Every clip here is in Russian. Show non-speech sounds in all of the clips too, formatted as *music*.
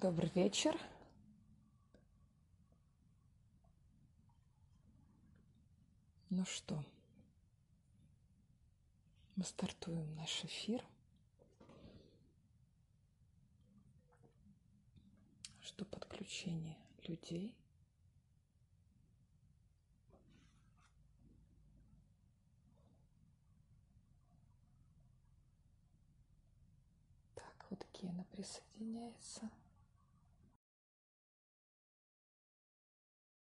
Добрый вечер. Ну что, мы стартуем наш эфир. Что подключение людей. Так, вот Гена присоединяется.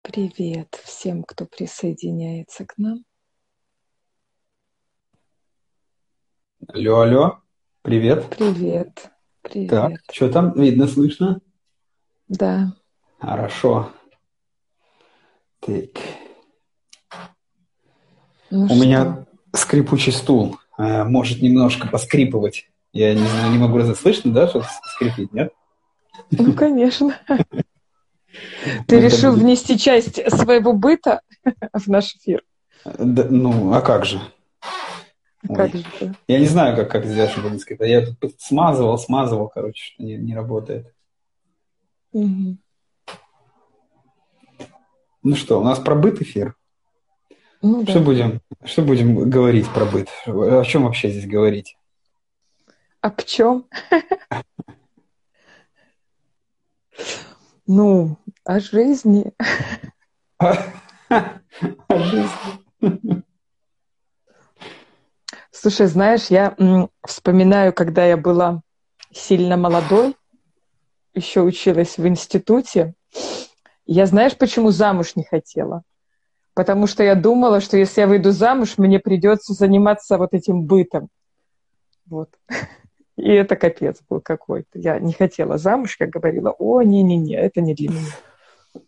Привет всем, кто присоединяется к нам. Алло, алло, привет. Привет, привет. Так, что там видно, слышно? Да. Хорошо. Так. Ну У что? меня скрипучий стул. э, Может немножко поскрипывать. Я не знаю, не могу разобрать. Слышно, да, что скрипит, нет? Ну, конечно. *laughs* Ну, Ты это решил внести часть своего быта в наш эфир. Ну, а как же? Ой. Как же? Я не знаю, как, как сделать, чтобы не скрипеть. Я тут смазывал, смазывал, короче, что не, не работает. Мгм. Ну что, у нас про быт эфир. Ну Что да. будем, что будем говорить про быт? О чем вообще здесь говорить? А в чем? Ну, о жизни. *laughs* О жизни. Слушай, знаешь, я вспоминаю, когда я была сильно молодой, еще училась в институте. Я знаешь, почему замуж не хотела? Потому что я думала, что если я выйду замуж, мне придется заниматься вот этим бытом. Вот. *laughs* И это капец был какой-то. Я не хотела замуж, я говорила, о, не-не-не, это не для меня.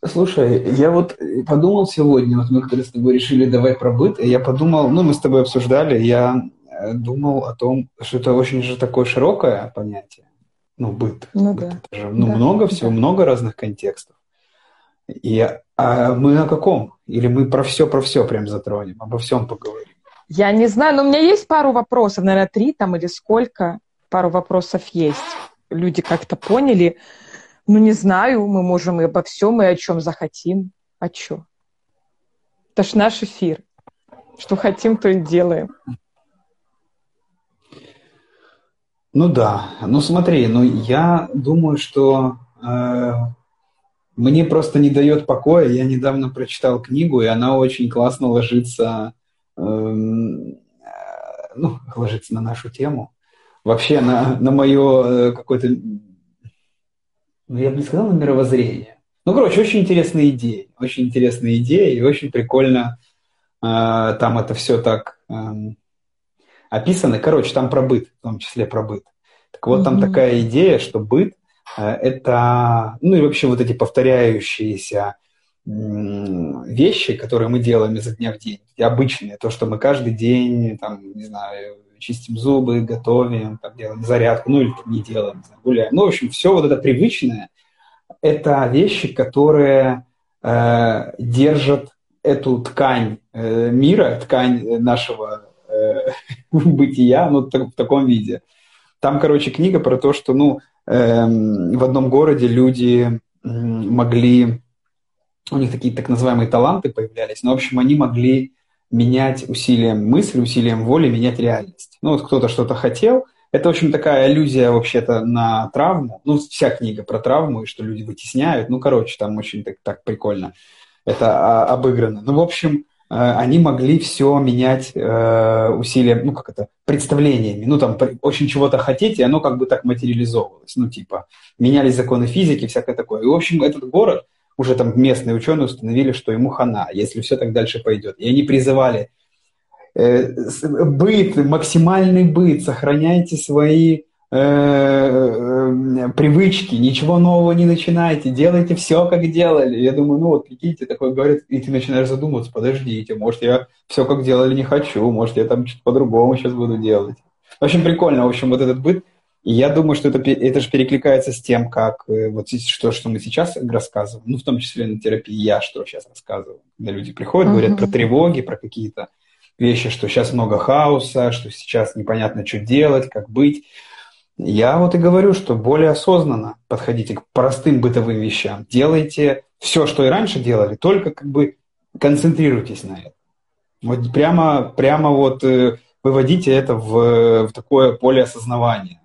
Слушай, я вот подумал сегодня, вот мы когда с тобой решили давай про быт, я подумал, ну, мы с тобой обсуждали, я э, думал о том, что это очень же такое широкое понятие. Ну, быт. Ну Быт да. это же, ну, Да, много всего, да. много разных контекстов. И а мы о каком? Или мы про все, про все прям затронем, обо всем поговорим? Я не знаю, но у меня есть пару вопросов, наверное, три там или сколько. Пару вопросов есть. Люди как-то поняли. Ну, не знаю, мы можем и обо всем, и о чем захотим. А что? Это ж наш эфир. Что хотим, то и делаем. Ну да, ну смотри, ну я думаю, что э, мне просто не дает покоя. Я недавно прочитал книгу, и она очень классно ложится, эм, э, ну, ложится на нашу тему. Вообще на, на мое э, какое-то, ну я бы не сказал на мировоззрение. Ну, короче, очень интересные идеи, очень интересные идеи, и очень прикольно э, там это все так эм, описано. Короче, там про быт, в том числе про быт. Так вот, там Мгм. такая идея, что быт э, это, ну и вообще вот эти повторяющиеся м, вещи, которые мы делаем изо дня в день, обычные, то, что мы каждый день, там, не знаю, чистим зубы, готовим, там, делаем зарядку, ну или там, не делаем, не гуляем. Ну, в общем, все вот это привычное, это вещи, которые э, держат эту ткань э, мира, ткань нашего э, *laughs* бытия, ну, так- в таком виде. Там, короче, книга про то, что, ну, эм, в одном городе люди могли, у них такие так называемые таланты появлялись, но, в общем, они могли менять усилием мысли, усилием воли, менять реальность. Ну, вот кто-то что-то хотел, это, в общем, такая аллюзия вообще-то на травму. Ну, вся книга про травму, и что люди вытесняют. Ну, короче, там очень так, так прикольно это а, обыграно. Ну, в общем, э, они могли все менять э, усилием, ну, как это, представлениями. Ну, там, очень чего-то хотеть, и оно как бы так материализовывалось. Ну, типа, менялись законы физики, всякое такое. И, в общем, этот город, уже там местные ученые установили, что ему хана, если все так дальше пойдет. И они призывали э, быт, максимальный быт, сохраняйте свои э, э, привычки, ничего нового не начинайте, делайте все, как делали. Я думаю, ну вот, прикиньте, такое говорят, и ты начинаешь задумываться, подождите, может, я все, как делали, не хочу, может, я там что-то по-другому сейчас буду делать. В общем, прикольно, в общем, вот этот быт. И я думаю, что это, это же перекликается с тем, как э, вот что, что мы сейчас рассказываем, ну, в том числе на терапии я что сейчас рассказываю. Когда люди приходят, говорят про Мгм. тревоги, про какие-то вещи, что сейчас много хаоса, что сейчас непонятно, что делать, как быть. Я вот и говорю, что более осознанно подходите к простым бытовым вещам. Делайте все, что и раньше делали, только как бы концентрируйтесь на этом. Вот прямо, прямо вот э, выводите это в, в такое поле осознавания.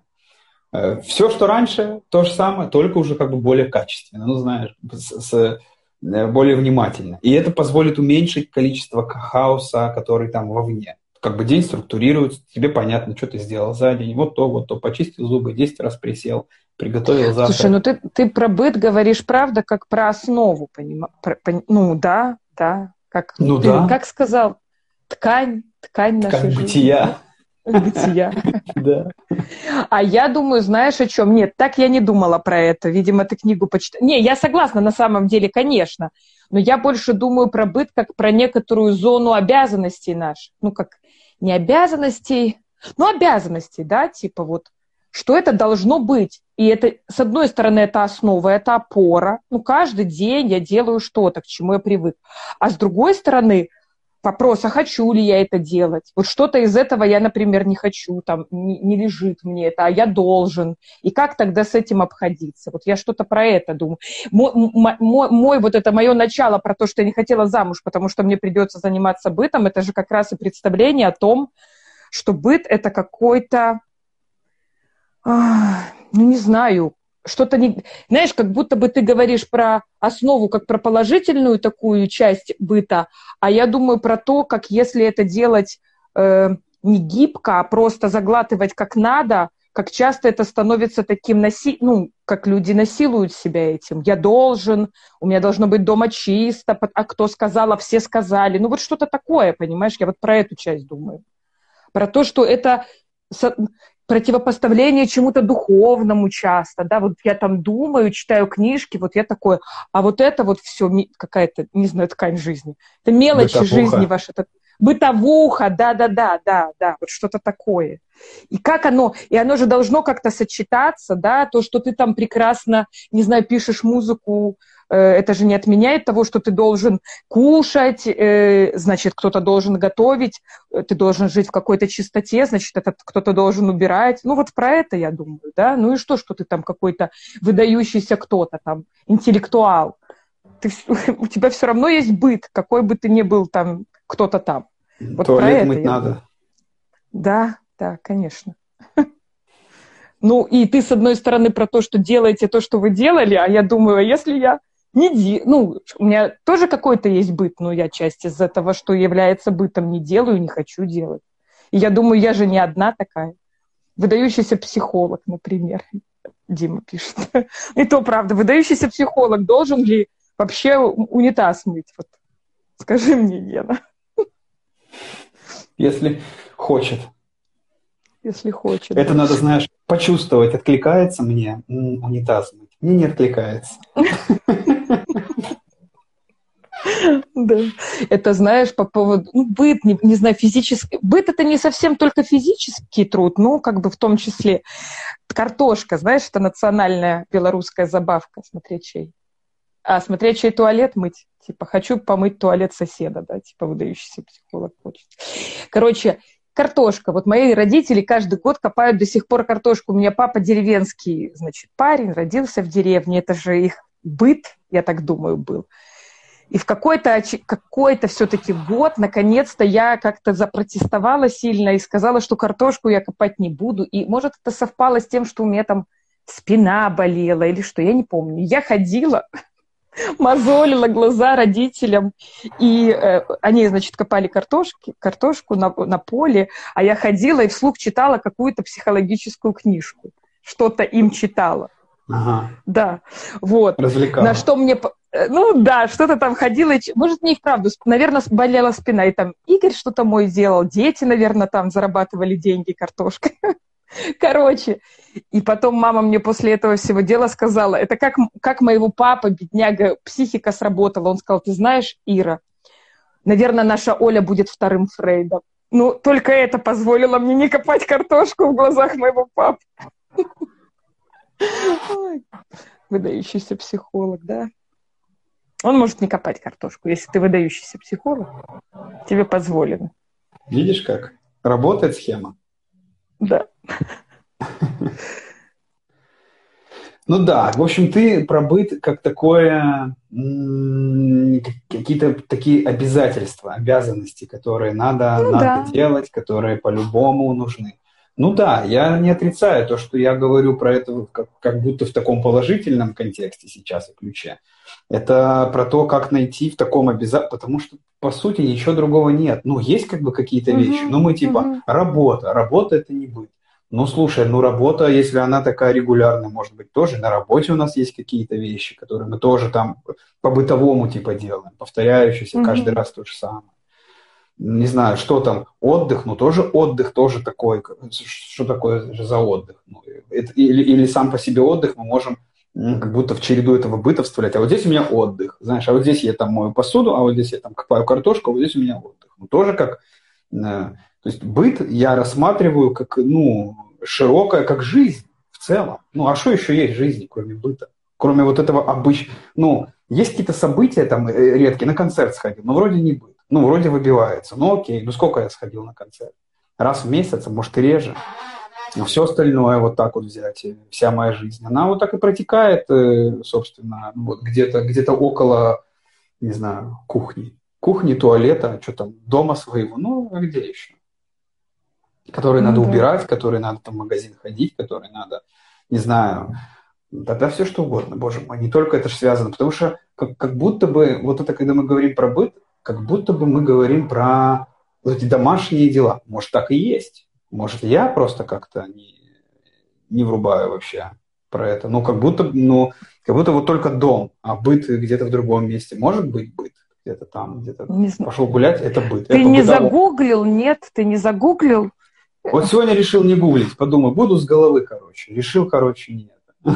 Э, все, что раньше, то же самое, только уже как бы более качественно, ну, знаешь, с, с, э, более внимательно. И это позволит уменьшить количество хаоса, который там вовне как бы день структурируется, тебе понятно, что ты сделал за день, вот то, вот то, почистил зубы, 10 раз присел, приготовил завтрак. Слушай, ну ты, ты про быт говоришь, правда, как про основу, поним... про, ну да, да, как, ну, ты, да. как сказал, ткань, ткань нашей ткань жизни. бытия. *laughs* Бытия. Да. А я думаю, знаешь о чем? Нет, так я не думала про это. Видимо, ты книгу почитала. Не, я согласна на самом деле, конечно. Но я больше думаю про быт как про некоторую зону обязанностей наших. Ну, как не обязанностей, ну, обязанностей, да, типа вот, что это должно быть. И это, с одной стороны, это основа, это опора. Ну, каждый день я делаю что-то, к чему я привык. А с другой стороны, вопрос, а хочу ли я это делать? Вот что-то из этого я, например, не хочу, там, не, не лежит мне это, а я должен. И как тогда с этим обходиться? Вот я что-то про это думаю. Мой, мой, мой вот это мое начало про то, что я не хотела замуж, потому что мне придется заниматься бытом, это же как раз и представление о том, что быт это какой-то, ну не знаю, что-то не... Знаешь, как будто бы ты говоришь про основу, как про положительную такую часть быта, а я думаю про то, как если это делать э, не гибко, а просто заглатывать как надо, как часто это становится таким, наси... ну, как люди насилуют себя этим. Я должен, у меня должно быть дома чисто, а кто сказал, а все сказали. Ну, вот что-то такое, понимаешь? Я вот про эту часть думаю. Про то, что это противопоставление чему-то духовному часто, да, вот я там думаю, читаю книжки, вот я такой, а вот это вот все какая-то, не знаю, ткань жизни. Это мелочи Бытовуха. жизни ваши. Это бытовуха, да-да-да, да, да, вот что-то такое. И как оно, и оно же должно как-то сочетаться, да, то, что ты там прекрасно, не знаю, пишешь музыку, это же не отменяет того, что ты должен кушать, э, значит, кто-то должен готовить, э, ты должен жить в какой-то чистоте, значит, этот кто-то должен убирать. Ну, вот про это я думаю, да. Ну и что, что ты там какой-то выдающийся кто-то там, интеллектуал. Ты, *laughs* у тебя все равно есть быт, какой бы ты ни был там кто-то там. Вот Туалет про это мыть надо. Думаю. Да, да, конечно. *laughs* Ну, и ты, с одной стороны, про то, что делаете то, что вы делали, а я думаю, а если я не де... ну, у меня тоже какой-то есть быт, но я часть из этого, что является бытом, не делаю, не хочу делать. И я думаю, я же не одна такая. Выдающийся психолог, например, *laughs* Дима пишет. *laughs* И то правда, выдающийся психолог должен ли вообще унитаз мыть? Вот скажи мне, Гена. *laughs* Если хочет. Если хочет. Это надо, знаешь, почувствовать, откликается мне унитаз мыть. Мне не откликается. *laughs* Да. Это, знаешь, по поводу... Ну, быт, не, не знаю, физический... Быт — это не совсем только физический труд, ну, как бы в том числе. Картошка, знаешь, это национальная белорусская забавка, смотреть чей. А смотреть чей туалет мыть. Типа, хочу помыть туалет соседа, да, типа, выдающийся психолог хочет. Короче, картошка. Вот мои родители каждый год копают до сих пор картошку. У меня папа деревенский, значит, парень, родился в деревне. Это же их быт, я так думаю, был. И в какой-то какой все-таки год, наконец-то, я как-то запротестовала сильно и сказала, что картошку я копать не буду. И, может, это совпало с тем, что у меня там спина болела или что, я не помню. Я ходила, *laughs* мозолила глаза родителям, и э, они, значит, копали картошки, картошку на, на поле, а я ходила и вслух читала какую-то психологическую книжку, что-то им читала. Ага. Да, вот. Развлекала. На что мне... Э, ну да, что-то там ходила, может, не вправду, наверное, болела спина, и там Игорь что-то мой делал, дети, наверное, там зарабатывали деньги картошкой. *laughs* Короче, и потом мама мне после этого всего дела сказала, это как, как моего папа, бедняга, психика сработала. Он сказал, ты знаешь, Ира, наверное, наша Оля будет вторым Фрейдом. Ну, только это позволило мне не копать картошку в глазах моего папы. *laughs* Выдающийся психолог, да? Он может не копать картошку. Если ты выдающийся психолог, тебе позволено. Видишь как? Работает схема. Да. Ну да, в общем, ты про быт как такое, какие-то такие обязательства, обязанности, которые надо, ну, надо да. делать, которые по-любому нужны. Ну да, я не отрицаю то, что я говорю про это как, как будто в таком положительном контексте сейчас и ключе. Это про то, как найти в таком обязательстве, потому что, по сути, ничего другого нет. Ну, есть как бы какие-то вещи, но мы типа, работа, работа это не быть. Ну, слушай, ну работа, если она такая регулярная, может быть, тоже на работе у нас есть какие-то вещи, которые мы тоже там по-бытовому типа делаем, повторяющиеся mm-hmm. каждый раз то же самое. Не знаю, что там, отдых, ну тоже отдых, тоже такой, что такое за отдых? Ну, это, или, или сам по себе отдых мы можем как будто в череду этого быта вставлять. А вот здесь у меня отдых, знаешь, а вот здесь я там мою посуду, а вот здесь я там копаю картошку, а вот здесь у меня отдых. Ну, тоже как э, то есть быт я рассматриваю как, ну, широкое, как жизнь в целом. Ну, а что еще есть в жизни, кроме быта? Кроме вот этого обычного... Ну, есть какие-то события там э, редкие, на концерт сходил, но вроде не быт. Ну, вроде выбивается. Ну, окей, ну сколько я сходил на концерт? Раз в месяц, а может и реже. Но все остальное вот так вот взять, вся моя жизнь, она вот так и протекает, э, собственно, ну, вот где-то где около, не знаю, кухни. Кухни, туалета, что там, дома своего, ну, а где еще? которые ну, надо да. убирать, которые надо там в магазин ходить, которые надо, не знаю, тогда все что угодно, боже мой, не только это же связано, потому что как, как будто бы, вот это когда мы говорим про быт, как будто бы мы говорим про вот эти домашние дела. Может, так и есть. Может, я просто как-то не, не врубаю вообще про это. Ну, как будто, ну, как будто вот только дом, а быт где-то в другом месте. Может быть быт где-то там, где-то пошел гулять, это быт. Ты это не бытово. загуглил, нет? Ты не загуглил? Вот сегодня решил не гуглить, подумал, буду с головы, короче. Решил, короче, нет.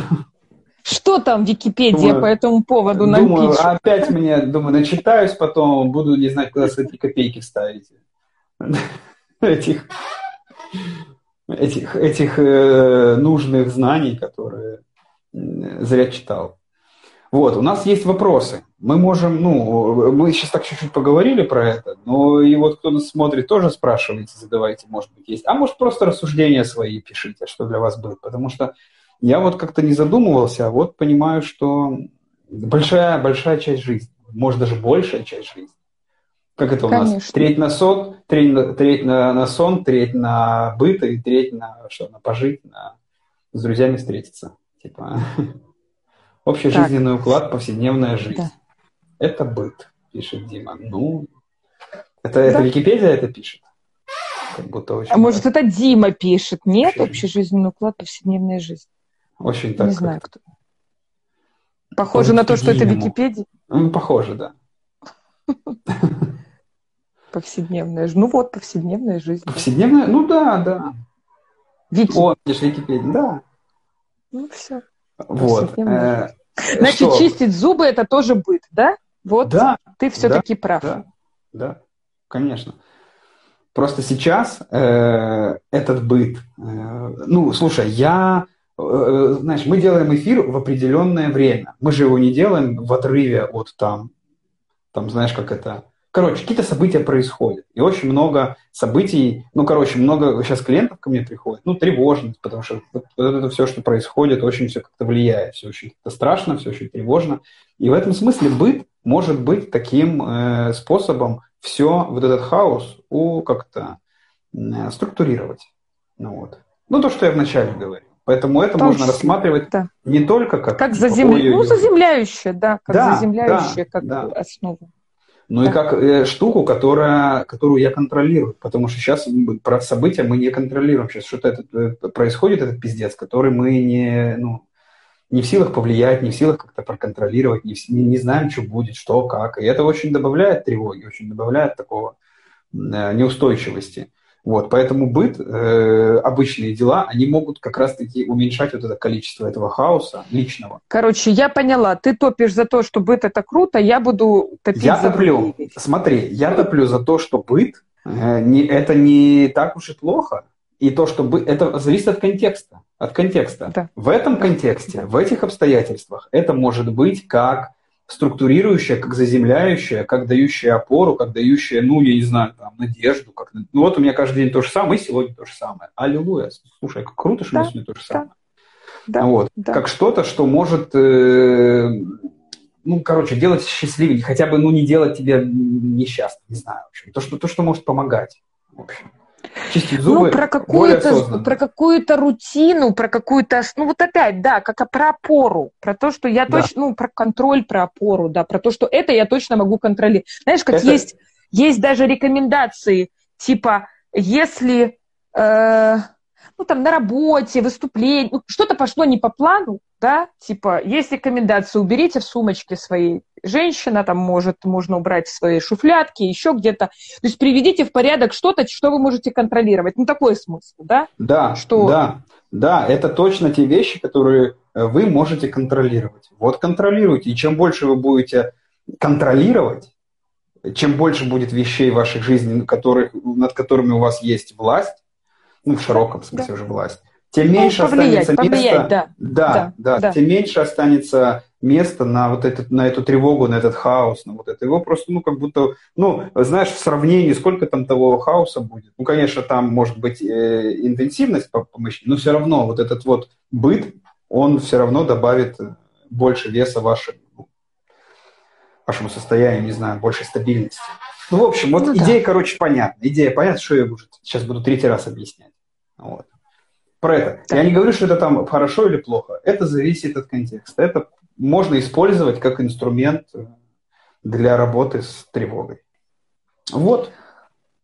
Что там Википедия думаю, по этому поводу думаю, напишет? Опять мне, думаю, начитаюсь потом, буду не знать, куда свои копейки ставить. Этих, этих, этих э, нужных знаний, которые зря читал. Вот, у нас есть вопросы. Мы можем, ну, мы сейчас так чуть-чуть поговорили про это, но и вот кто нас смотрит, тоже спрашивайте, задавайте, может быть, есть. А может, просто рассуждения свои пишите, что для вас будет. Потому что я вот как-то не задумывался, а вот понимаю, что большая, большая часть жизни, может, даже большая часть жизни. Как это у Конечно. нас? Треть на сон, треть, на, треть на, на сон, треть на быт и треть на что, на пожить, на с друзьями встретиться. Типа. *laughs* Общий так. жизненный уклад, повседневная жизнь. Да. Это быт, пишет Дима. Ну, это, да. это Википедия это пишет? Как будто очень... А может, это Дима пишет? Нет, общий, общий жизненный уклад, повседневная жизнь. Очень так. Не знаю, кто. Похоже на то, что это Википедия? Ну, похоже, да. *laughs* Повседневная жизнь. Ну вот, повседневная жизнь. Повседневная? Ну да, да. Вики. О, Википедия, да. Ну все. Вот. Э, Значит, что? чистить зубы это тоже быт, да? Вот да, ты все-таки да, прав. Да, да, конечно. Просто сейчас э, этот быт, э, ну, слушай, я, знаешь, мы делаем эфир в определенное время. Мы же его не делаем в отрыве от там, там, знаешь, как это, Короче, какие-то события происходят. И очень много событий, ну, короче, много сейчас клиентов ко мне приходит, ну, тревожность, потому что вот, вот это все, что происходит, очень все как-то влияет, все очень как-то страшно, все очень тревожно. И в этом смысле быт может быть таким э, способом все вот этот хаос у как-то э, структурировать. Ну, вот. ну, то, что я вначале говорил. Поэтому это можно рассматривать да. не только как... Как заземля... ну, заземляющее, да, как да, заземляющее, да, как да. основу ну да. и как э, штуку, которая, которую я контролирую, потому что сейчас про события мы не контролируем. Сейчас что-то это, это происходит, этот пиздец, который мы не, ну, не в силах повлиять, не в силах как-то проконтролировать, не, в, не, не знаем, что будет, что, как. И это очень добавляет тревоги, очень добавляет такого э, неустойчивости. Вот, поэтому быт, э, обычные дела, они могут как раз-таки уменьшать вот это количество этого хаоса личного. Короче, я поняла. Ты топишь за то, что быт это круто, я буду топить я за топлю. Смотри, я топлю за то, что быт э, не, это не так уж и плохо. И то, что бы, это зависит от контекста. От контекста. Да. В этом контексте, в этих обстоятельствах, это может быть как структурирующая, как заземляющая, как дающая опору, как дающая, ну, я не знаю, там, надежду. Как... Ну, вот у меня каждый день то же самое, и сегодня то же самое. Аллилуйя. Слушай, как круто, что да, сегодня то же самое. Да, вот. да. Как что-то, что может, э, ну, короче, делать счастливее, хотя бы, ну, не делать тебя несчастным, не знаю, в общем. То, что, то, что может помогать, в общем. Чистить зубы ну, про какую-то, про какую-то рутину, про какую-то, ну вот опять, да, как про опору, про то, что я да. точно, ну, про контроль, про опору, да, про то, что это я точно могу контролировать. Знаешь, как это... есть, есть даже рекомендации, типа, если, э, ну, там, на работе, выступление, ну, что-то пошло не по плану, да, типа, есть рекомендация, уберите в сумочке своей женщина, там может, можно убрать свои шуфлятки, еще где-то. То есть приведите в порядок что-то, что вы можете контролировать. Ну, такой смысл, да? Да, что... да, да, это точно те вещи, которые э, вы можете контролировать. Вот контролируйте. И чем больше вы будете контролировать, чем больше будет вещей в вашей жизни, которых, над которыми у вас есть власть, ну, в широком смысле да. уже власть, тем ну, меньше повлиять, останется повлиять, места, да. Да, да, да, да, тем меньше останется места на вот этот, на эту тревогу, на этот хаос, на вот это. Его просто, ну, как будто, ну, знаешь, в сравнении, сколько там того хаоса будет. Ну, конечно, там может быть э, интенсивность помощи, но все равно вот этот вот быт, он все равно добавит больше веса вашему, вашему состоянию, не знаю, больше стабильности. Ну, в общем, вот ну, идея, да. короче, понятна. Идея понятна, что я сейчас буду третий раз объяснять. Вот про это. Да. Я не говорю, что это там хорошо или плохо. Это зависит от контекста. Это можно использовать как инструмент для работы с тревогой. Вот.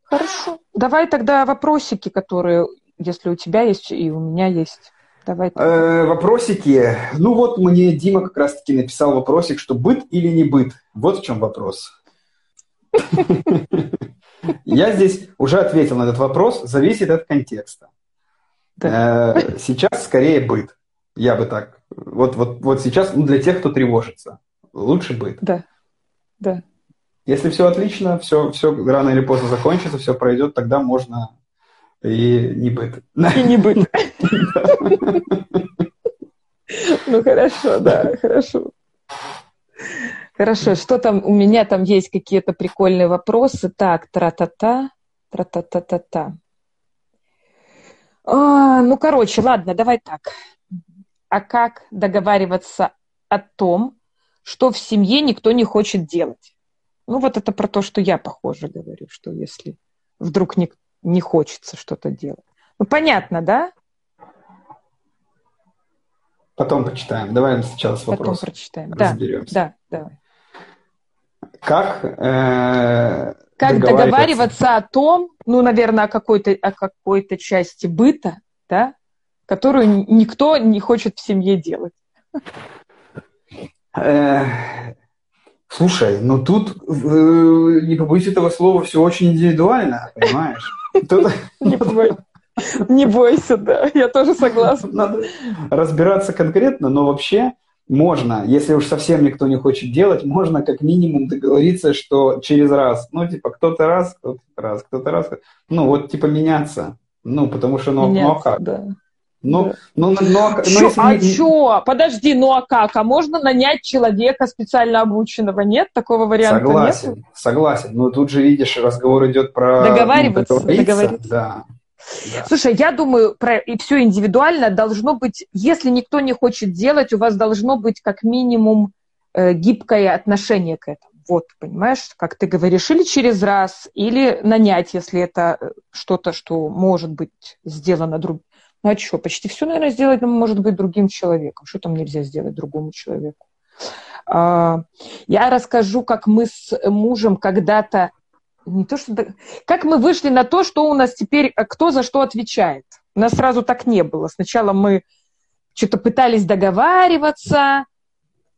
Хорошо. Давай тогда вопросики, которые, если у тебя есть и у меня есть. Давай. Э, вопросики. Ну вот мне Дима как раз-таки написал вопросик, что быт или не быт. Вот в чем вопрос. *laughs* Я здесь уже ответил на этот вопрос. Зависит от контекста. Э, сейчас скорее быт. Я бы так. Вот, вот, вот сейчас ну, для тех, кто тревожится. Лучше быт. Да. Да. Если все отлично, все, все рано или поздно закончится, все пройдет, тогда можно и не быт. И не быт. *laughs* Ну хорошо, да, хорошо. Хорошо, что там у меня там есть какие-то прикольные вопросы. Так, тра-та-та, тра-та-та-та-та. А, ну, короче, ладно, давай так. А как договариваться о том, что в семье никто не хочет делать? Ну, вот это про то, что я, похоже, говорю, что если вдруг не, не хочется что-то делать. Ну, понятно, да? Потом почитаем. Давай сначала с вопросом. Потом прочитаем. Разберемся. Да, да, давай. Как э, как договариваться. договариваться о том, ну, наверное, о какой-то, о какой-то части быта, да, которую никто не хочет в семье делать. Слушай, ну тут, э, не побоюсь этого слова, все очень индивидуально, понимаешь? *laughs* Не бойся, да, я тоже согласна. Надо разбираться конкретно, но вообще можно, если уж совсем никто не хочет делать, можно как минимум договориться, что через раз, ну, типа, кто-то раз, кто-то раз, кто-то раз, ну, вот, типа, меняться. Ну, потому что, ну, меняться, ну а как? Да. Ну, да. ну, ну, ну, а чё, ну, а не... чё? Подожди, ну а как? А можно нанять человека специально обученного? Нет? Такого варианта согласен, нет? Согласен, Но тут же, видишь, разговор идет про... Договариваться, ну, договориться. Да. Да. Слушай, я думаю, про, и все индивидуально должно быть, если никто не хочет делать, у вас должно быть как минимум э, гибкое отношение к этому. Вот, понимаешь, как ты говоришь, или через раз, или нанять, если это э, что-то, что может быть сделано другим. Ну а что, почти все, наверное, сделать может быть другим человеком. Что там нельзя сделать другому человеку? А, я расскажу, как мы с мужем когда-то не то, что... Как мы вышли на то, что у нас теперь, э, кто за что отвечает? У нас сразу так не было. Сначала мы что-то пытались договариваться,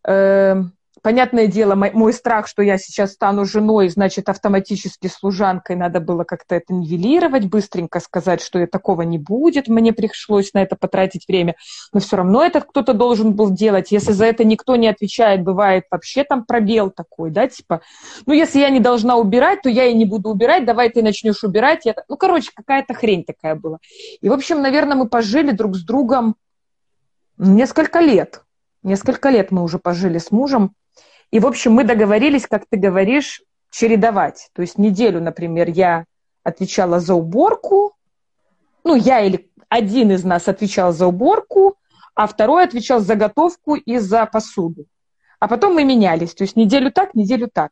э, Понятное дело, мой, мой страх, что я сейчас стану женой, значит, автоматически служанкой, надо было как-то это нивелировать, быстренько сказать, что такого не будет, мне пришлось на это потратить время, но все равно этот кто-то должен был делать. Если за это никто не отвечает, бывает вообще там пробел такой, да, типа, ну, если я не должна убирать, то я и не буду убирать, давай ты начнешь убирать. Я... Ну, короче, какая-то хрень такая была. И, в общем, наверное, мы пожили друг с другом несколько лет. Несколько лет мы уже пожили с мужем. И, в общем, мы договорились, как ты говоришь, чередовать. То есть неделю, например, я отвечала за уборку, ну, я или один из нас отвечал за уборку, а второй отвечал за готовку и за посуду. А потом мы менялись, то есть неделю так, неделю так.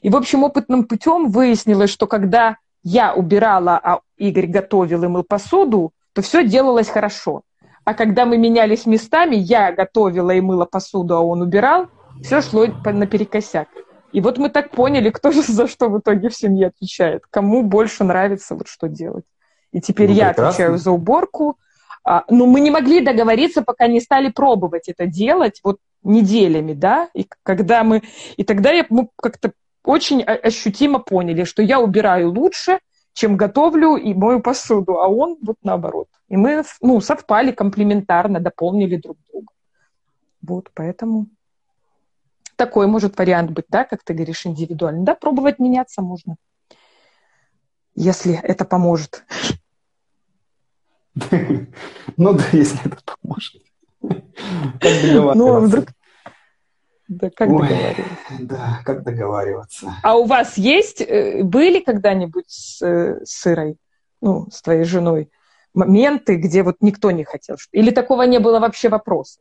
И, в общем, опытным путем выяснилось, что когда я убирала, а Игорь готовил и мыл посуду, то все делалось хорошо. А когда мы менялись местами, я готовила и мыла посуду, а он убирал, все шло наперекосяк. И вот мы так поняли, кто же за что в итоге в семье отвечает, кому больше нравится вот что делать. И теперь ну, я прекрасно. отвечаю за уборку. А, но мы не могли договориться, пока не стали пробовать это делать вот неделями, да. И когда мы, и тогда я, мы как-то очень ощутимо поняли, что я убираю лучше, чем готовлю и мою посуду, а он вот наоборот. И мы ну, совпали комплементарно, дополнили друг друга. Вот, поэтому такой может вариант быть, да, как ты говоришь, индивидуально. Да, пробовать меняться можно, если это поможет. *laughs* Ну да, если это поможет. *laughs* Ну, а вдруг... Да, как Ой, договариваться? Да, как договариваться. А у вас есть, э, были когда-нибудь с, э, с Ирой, ну, с твоей женой, моменты, где вот никто не хотел? Или такого не было вообще вопроса?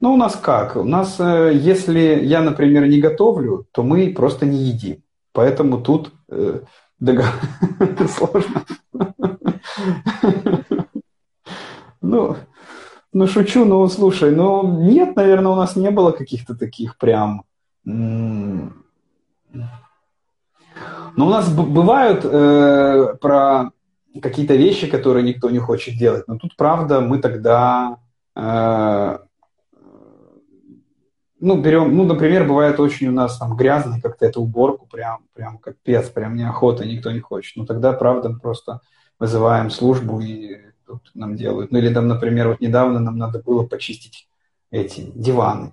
Ну, у нас как? У нас, э, если я, например, не готовлю, то мы просто не едим. Поэтому тут э, *laughs* сложно. *laughs* Ну, ну, шучу, ну, слушай, ну, нет, наверное, у нас не было каких-то таких прям... Но у нас бывают э, про какие-то вещи, которые никто не хочет делать. Но тут, правда, мы тогда... Э, ну, берем, ну, например, бывает очень у нас там грязно, как-то эту уборку прям, прям капец, прям неохота, никто не хочет. Ну, тогда, правда, просто вызываем службу и тут нам делают. Ну или там, например, вот недавно нам надо было почистить эти диваны.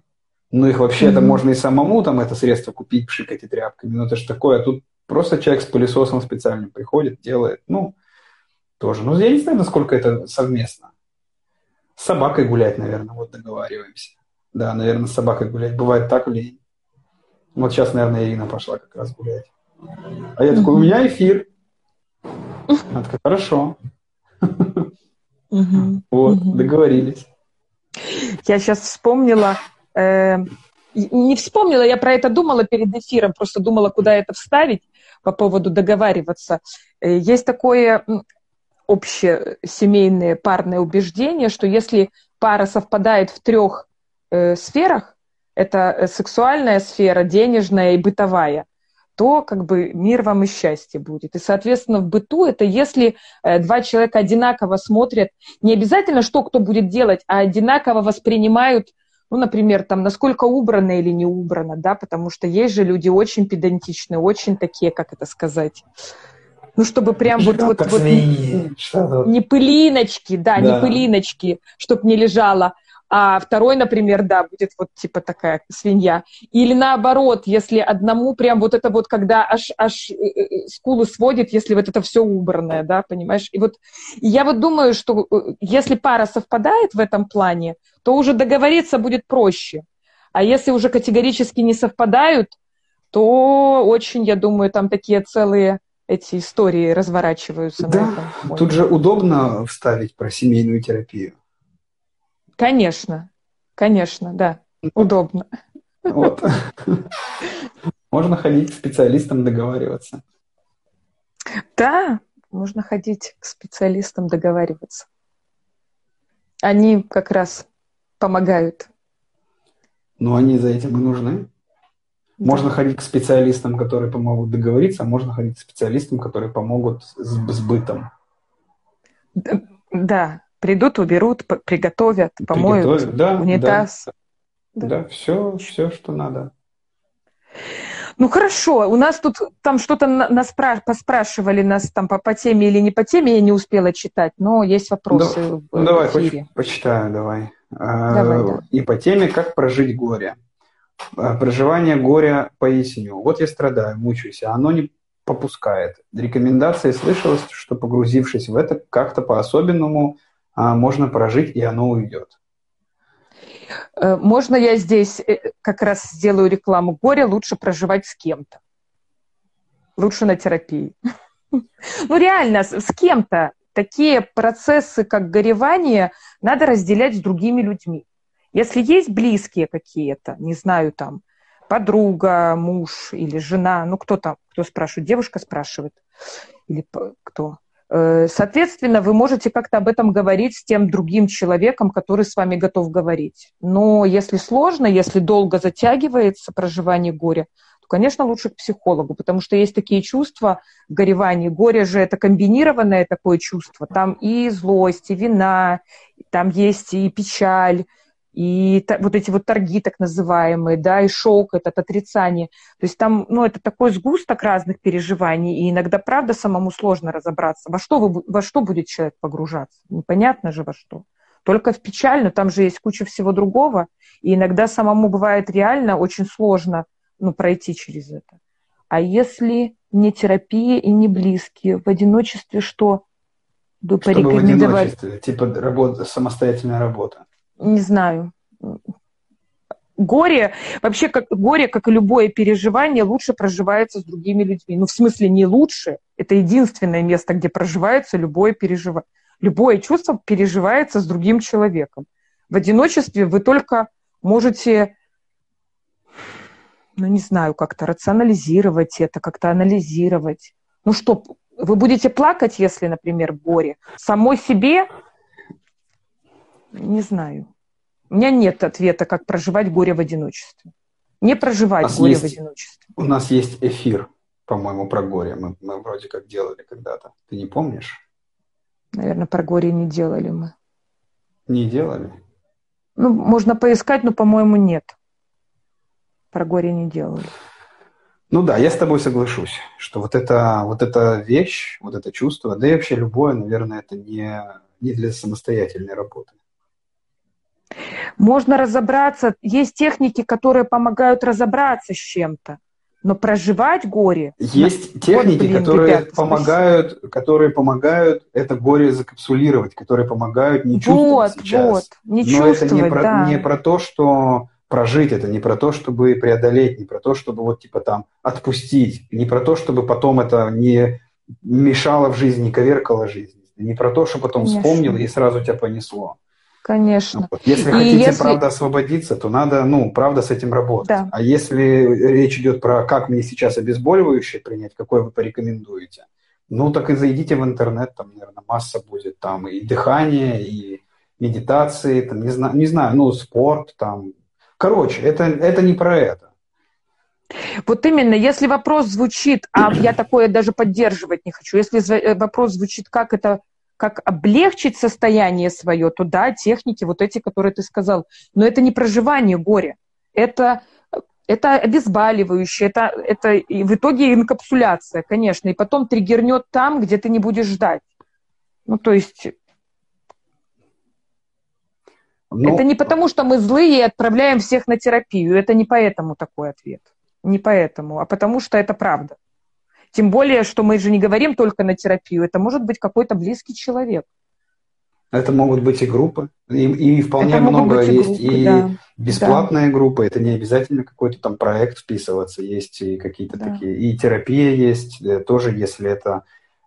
Ну их вообще это mm-hmm. можно и самому там это средство купить, пшикать и тряпками. Ну это же такое. А тут просто человек с пылесосом специальным приходит, делает. Ну, тоже. Ну, я не знаю, насколько это совместно. С собакой гулять, наверное, вот договариваемся. Да, наверное, с собакой гулять. Бывает так лень. Вот сейчас, наверное, Ирина пошла как раз гулять. А я такой, у меня эфир. Она такая, хорошо. Вот, договорились. Я сейчас вспомнила, э, не вспомнила, я про это думала перед эфиром, просто думала, куда это вставить по поводу договариваться. Э, есть такое общее семейное парное убеждение, что если пара совпадает в трех э, сферах, это сексуальная сфера, денежная и бытовая, то как бы мир вам и счастье будет. И, соответственно, в быту это если э, два человека одинаково смотрят, не обязательно, что кто будет делать, а одинаково воспринимают, ну, например, там, насколько убрано или не убрано, да, потому что есть же люди очень педантичные, очень такие, как это сказать, ну, чтобы прям вот, вот, вот не пылиночки, да, да, не пылиночки, чтобы не лежало, а второй, например, да, будет вот типа такая свинья. Или наоборот, если одному прям вот это вот, когда аж, аж э, э, скулы сводит, если вот это все убранное, да, понимаешь? И вот и я вот думаю, что э, если пара совпадает в этом плане, то уже договориться будет проще. А если уже категорически не совпадают, то очень, я думаю, там такие целые эти истории разворачиваются. Да, тут же удобно вставить про семейную терапию. Конечно, конечно, да, удобно. Вот. Можно ходить к специалистам договариваться. Да, можно ходить к специалистам договариваться. Они как раз помогают. Ну, они за этим и нужны. Да. Можно ходить к специалистам, которые помогут договориться, а можно ходить к специалистам, которые помогут с, с бытом. Да, Придут, уберут, приготовят, помоют приготовят, да, унитаз. Да, да. да все, все, что надо. Ну хорошо, у нас тут там что-то нас поспрашивали нас там по, по теме или не по теме, я не успела читать, но есть вопросы да, в, ну, давай, эфире. почитаю, давай. давай а, да. И по теме «Как прожить горе». А, проживание горя поясню. Вот я страдаю, мучаюсь, а оно не попускает. Рекомендации слышалось, что погрузившись в это как-то по-особенному – а можно прожить, и оно уйдет. Э, можно я здесь э, как раз сделаю рекламу горя, лучше проживать с кем-то. Лучше на терапии. *laughs* Ну реально, с кем-то. такие процессы, как горевание, надо разделять с другими людьми. Если есть близкие какие-то, не знаю, там, подруга, муж или жена, ну кто там, кто спрашивает, девушка спрашивает, или кто, Соответственно, вы можете как-то об этом говорить с тем другим человеком, который с вами готов говорить. Но если сложно, если долго затягивается проживание горя, то, конечно, лучше к психологу, потому что есть такие чувства, горевание, горе же это комбинированное такое чувство. Там и злость, и вина, там есть и печаль, и вот эти вот торги так называемые, да, и шок, этот отрицание. То есть там, ну, это такой сгусток разных переживаний, и иногда, правда, самому сложно разобраться, во что, вы, во что будет человек погружаться. Непонятно же во что. Только в печаль, но там же есть куча всего другого, и иногда самому бывает реально очень сложно ну, пройти через это. А если не терапия и не близкие, в одиночестве что? Бы Чтобы порекомендовать? в одиночестве, типа работа, самостоятельная работа не знаю, горе, вообще как горе, как и любое переживание, лучше проживается с другими людьми. Ну, в смысле, не лучше. Это единственное место, где проживается любое переживание. Любое чувство переживается с другим человеком. В одиночестве вы только можете, ну, не знаю, как-то рационализировать это, как-то анализировать. Ну что, вы будете плакать, если, например, горе? Самой себе не знаю. У меня нет ответа, как проживать горе в одиночестве. Не проживать горе есть, в одиночестве. У нас есть эфир, по-моему, про горе. Мы, мы вроде как делали когда-то. Ты не помнишь? Наверное, про горе не делали мы. Не делали? Ну, можно поискать, но, по-моему, нет. Про горе не делали. Ну да, я с тобой соглашусь, что вот эта, вот эта вещь, вот это чувство, да и вообще любое, наверное, это не, не для самостоятельной работы. Можно разобраться, есть техники, которые помогают разобраться с чем-то, но проживать горе... Есть техники, вот, блин, которые, ребят, помогают, которые помогают это горе закапсулировать, которые помогают не чувствовать вот, сейчас. Вот, не но чувствовать, это не про, да. не про то, что прожить это, не про то, чтобы преодолеть, не про то, чтобы вот типа там отпустить, не про то, чтобы потом это не мешало в жизни, не коверкало жизнь, не про то, что потом Конечно. вспомнил и сразу тебя понесло. Конечно. Вот. Если и хотите, если... правда, освободиться, то надо, ну, правда, с этим работать. Да. А если речь идет про как мне сейчас обезболивающее принять, какое вы порекомендуете, ну, так и зайдите в интернет, там, наверное, масса будет, там и дыхание, и медитации, там, не знаю, не знаю, ну, спорт, там. Короче, это, это не про это. Вот именно, если вопрос звучит, а я такое даже поддерживать не хочу, если вопрос звучит, как это как облегчить состояние свое, то да, техники вот эти, которые ты сказал. Но это не проживание горя. Это, это обезболивающее, это, это и в итоге инкапсуляция, конечно. И потом триггернет там, где ты не будешь ждать. Ну, то есть... Ну, это не потому, что мы злые и отправляем всех на терапию. Это не поэтому такой ответ. Не поэтому, а потому что это правда. Тем более, что мы же не говорим только на терапию, это может быть какой-то близкий человек. Это могут быть и группы, и, и вполне это много и есть группы, и да. бесплатные да. группы, это не обязательно какой-то там проект вписываться, есть и какие-то да. такие, и терапия есть, э, тоже если это,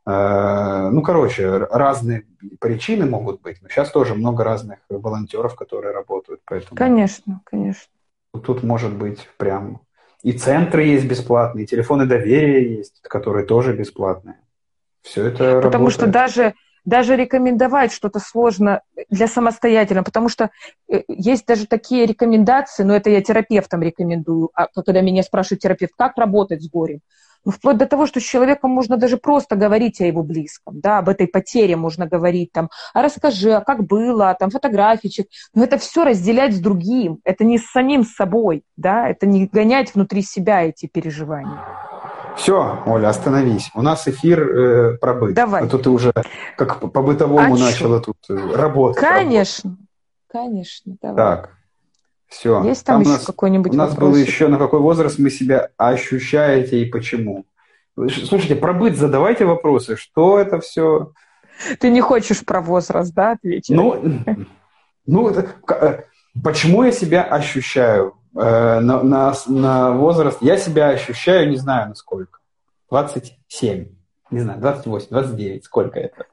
э, ну, короче, разные причины могут быть, но сейчас тоже много разных волонтеров, которые работают, поэтому... Конечно, конечно. Тут может быть прям и центры есть бесплатные, и телефоны доверия есть, которые тоже бесплатные. Все это Потому работает. что даже, даже рекомендовать что-то сложно для самостоятельно, потому что э, есть даже такие рекомендации, но это я терапевтам рекомендую, а когда меня спрашивает терапевт, как работать с горем. Ну, вплоть до того, что с человеком можно даже просто говорить о его близком, да, об этой потере можно говорить, там, а расскажи, а как было, там, фотографичек. Но это все разделять с другим, это не с самим собой, да, это не гонять внутри себя эти переживания. Все, Оля, остановись. У нас эфир э, про быт. Давай. А то ты уже как по бытовому а начала что? тут э, работать. Конечно, работать. конечно. Давай. Так, все. Есть там, там еще какой-нибудь У нас вопросик? было еще на какой возраст мы себя ощущаете и почему. Слушайте, про быт задавайте вопросы. Что это все? Ты не хочешь про возраст, да, ответить? Ну, ну э, почему я себя ощущаю э, на, на, на возраст? Я себя ощущаю, не знаю, на сколько. 27. Не знаю, 28, 29. Сколько это?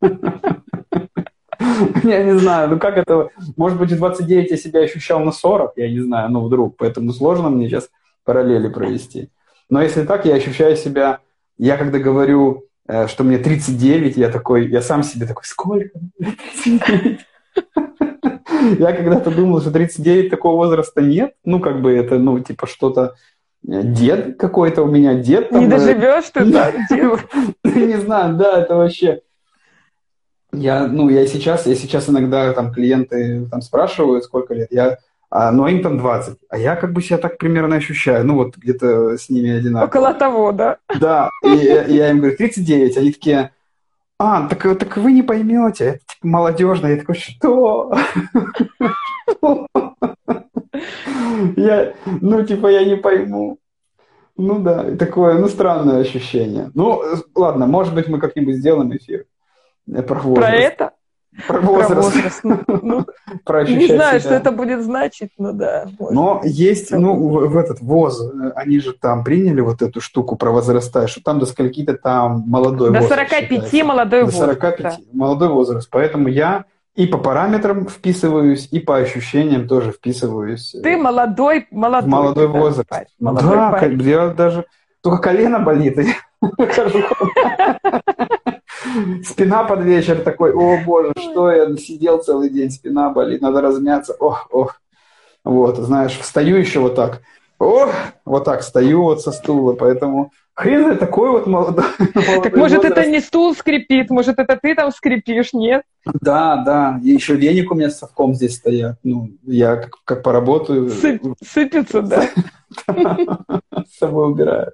*laughs* *laughs* Я не знаю, ну как это... Может быть, в 29 я себя ощущал на 40, я не знаю, ну вдруг. Поэтому сложно мне сейчас параллели провести. Но если так, я ощущаю себя... Я когда говорю, э, что мне 39, я такой, я сам себе такой, сколько? 39. *laughs* Я когда-то думал, что 39 такого возраста нет. Ну, как бы это, ну, типа что-то э, дед какой-то у меня, дед там... Не э, доживешь ты, да? *laughs* Не знаю, да, это вообще... Я, ну, я сейчас, я сейчас иногда там клиенты там спрашивают, сколько лет, я, а, ну, им там 20, а я как бы себя так примерно ощущаю, ну, вот где-то с ними одинаково. Около того, да. Да, и, и я им говорю, 39, они такие, а, так, так вы не поймете, это типа молодежно. Я такой, что? Я, ну, типа, я не пойму. Ну да, такое, ну, странное ощущение. Ну, ладно, может быть, мы как-нибудь сделаем эфир про возраст. Про это? Про возраст. Про возраст. Ну, ну *laughs* про не знаю, себя. что это будет значить, но да. Но быть. есть, ну, в, в этот ВОЗ, они же там приняли вот эту штуку про возраста, что там до скольки-то там молодой до возраст. До 45 считается. молодой до возраст. До 45 да. молодой возраст. Поэтому я и по параметрам вписываюсь, и по ощущениям тоже вписываюсь. Ты молодой, молодой. Молодой возраст. Парень. Молодой да, парень. я даже только колено болит. *laughs* *laughs* Спина под вечер такой, о боже, что я сидел целый день, спина болит, надо размяться, ох, ох. Вот, знаешь, встаю еще вот так, ох, вот так стою вот со стула, поэтому хрен я такой вот *laughs* молодой. Так может возраст. это не стул скрипит, может это ты там скрипишь, нет? Да, да, и еще денег у меня с совком здесь стоят, ну, я как, как поработаю. Сып, сыпется, да? *laughs* С собой убираю.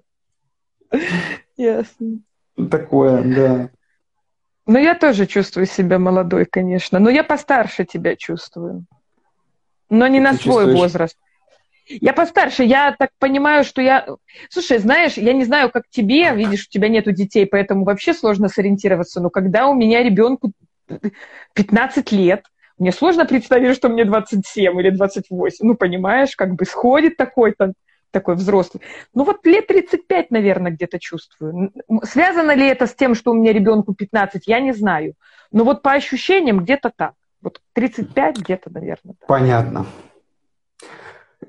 Ясно. Такое, да. Ну, я тоже чувствую себя молодой, конечно. Но я постарше тебя чувствую. Но не Ты на свой чувствуешь? возраст. Я постарше, я так понимаю, что я... Слушай, знаешь, я не знаю, как тебе, видишь, у тебя нету детей, поэтому вообще сложно сориентироваться, но когда у меня ребенку 15 лет, мне сложно представить, что мне 27 или 28, ну, понимаешь, как бы сходит такой-то такой взрослый. Ну вот лет 35, наверное, где-то чувствую. Связано ли это с тем, что у меня ребенку 15, я не знаю. Но вот по ощущениям где-то так. Вот 35 где-то, наверное. Так. Понятно.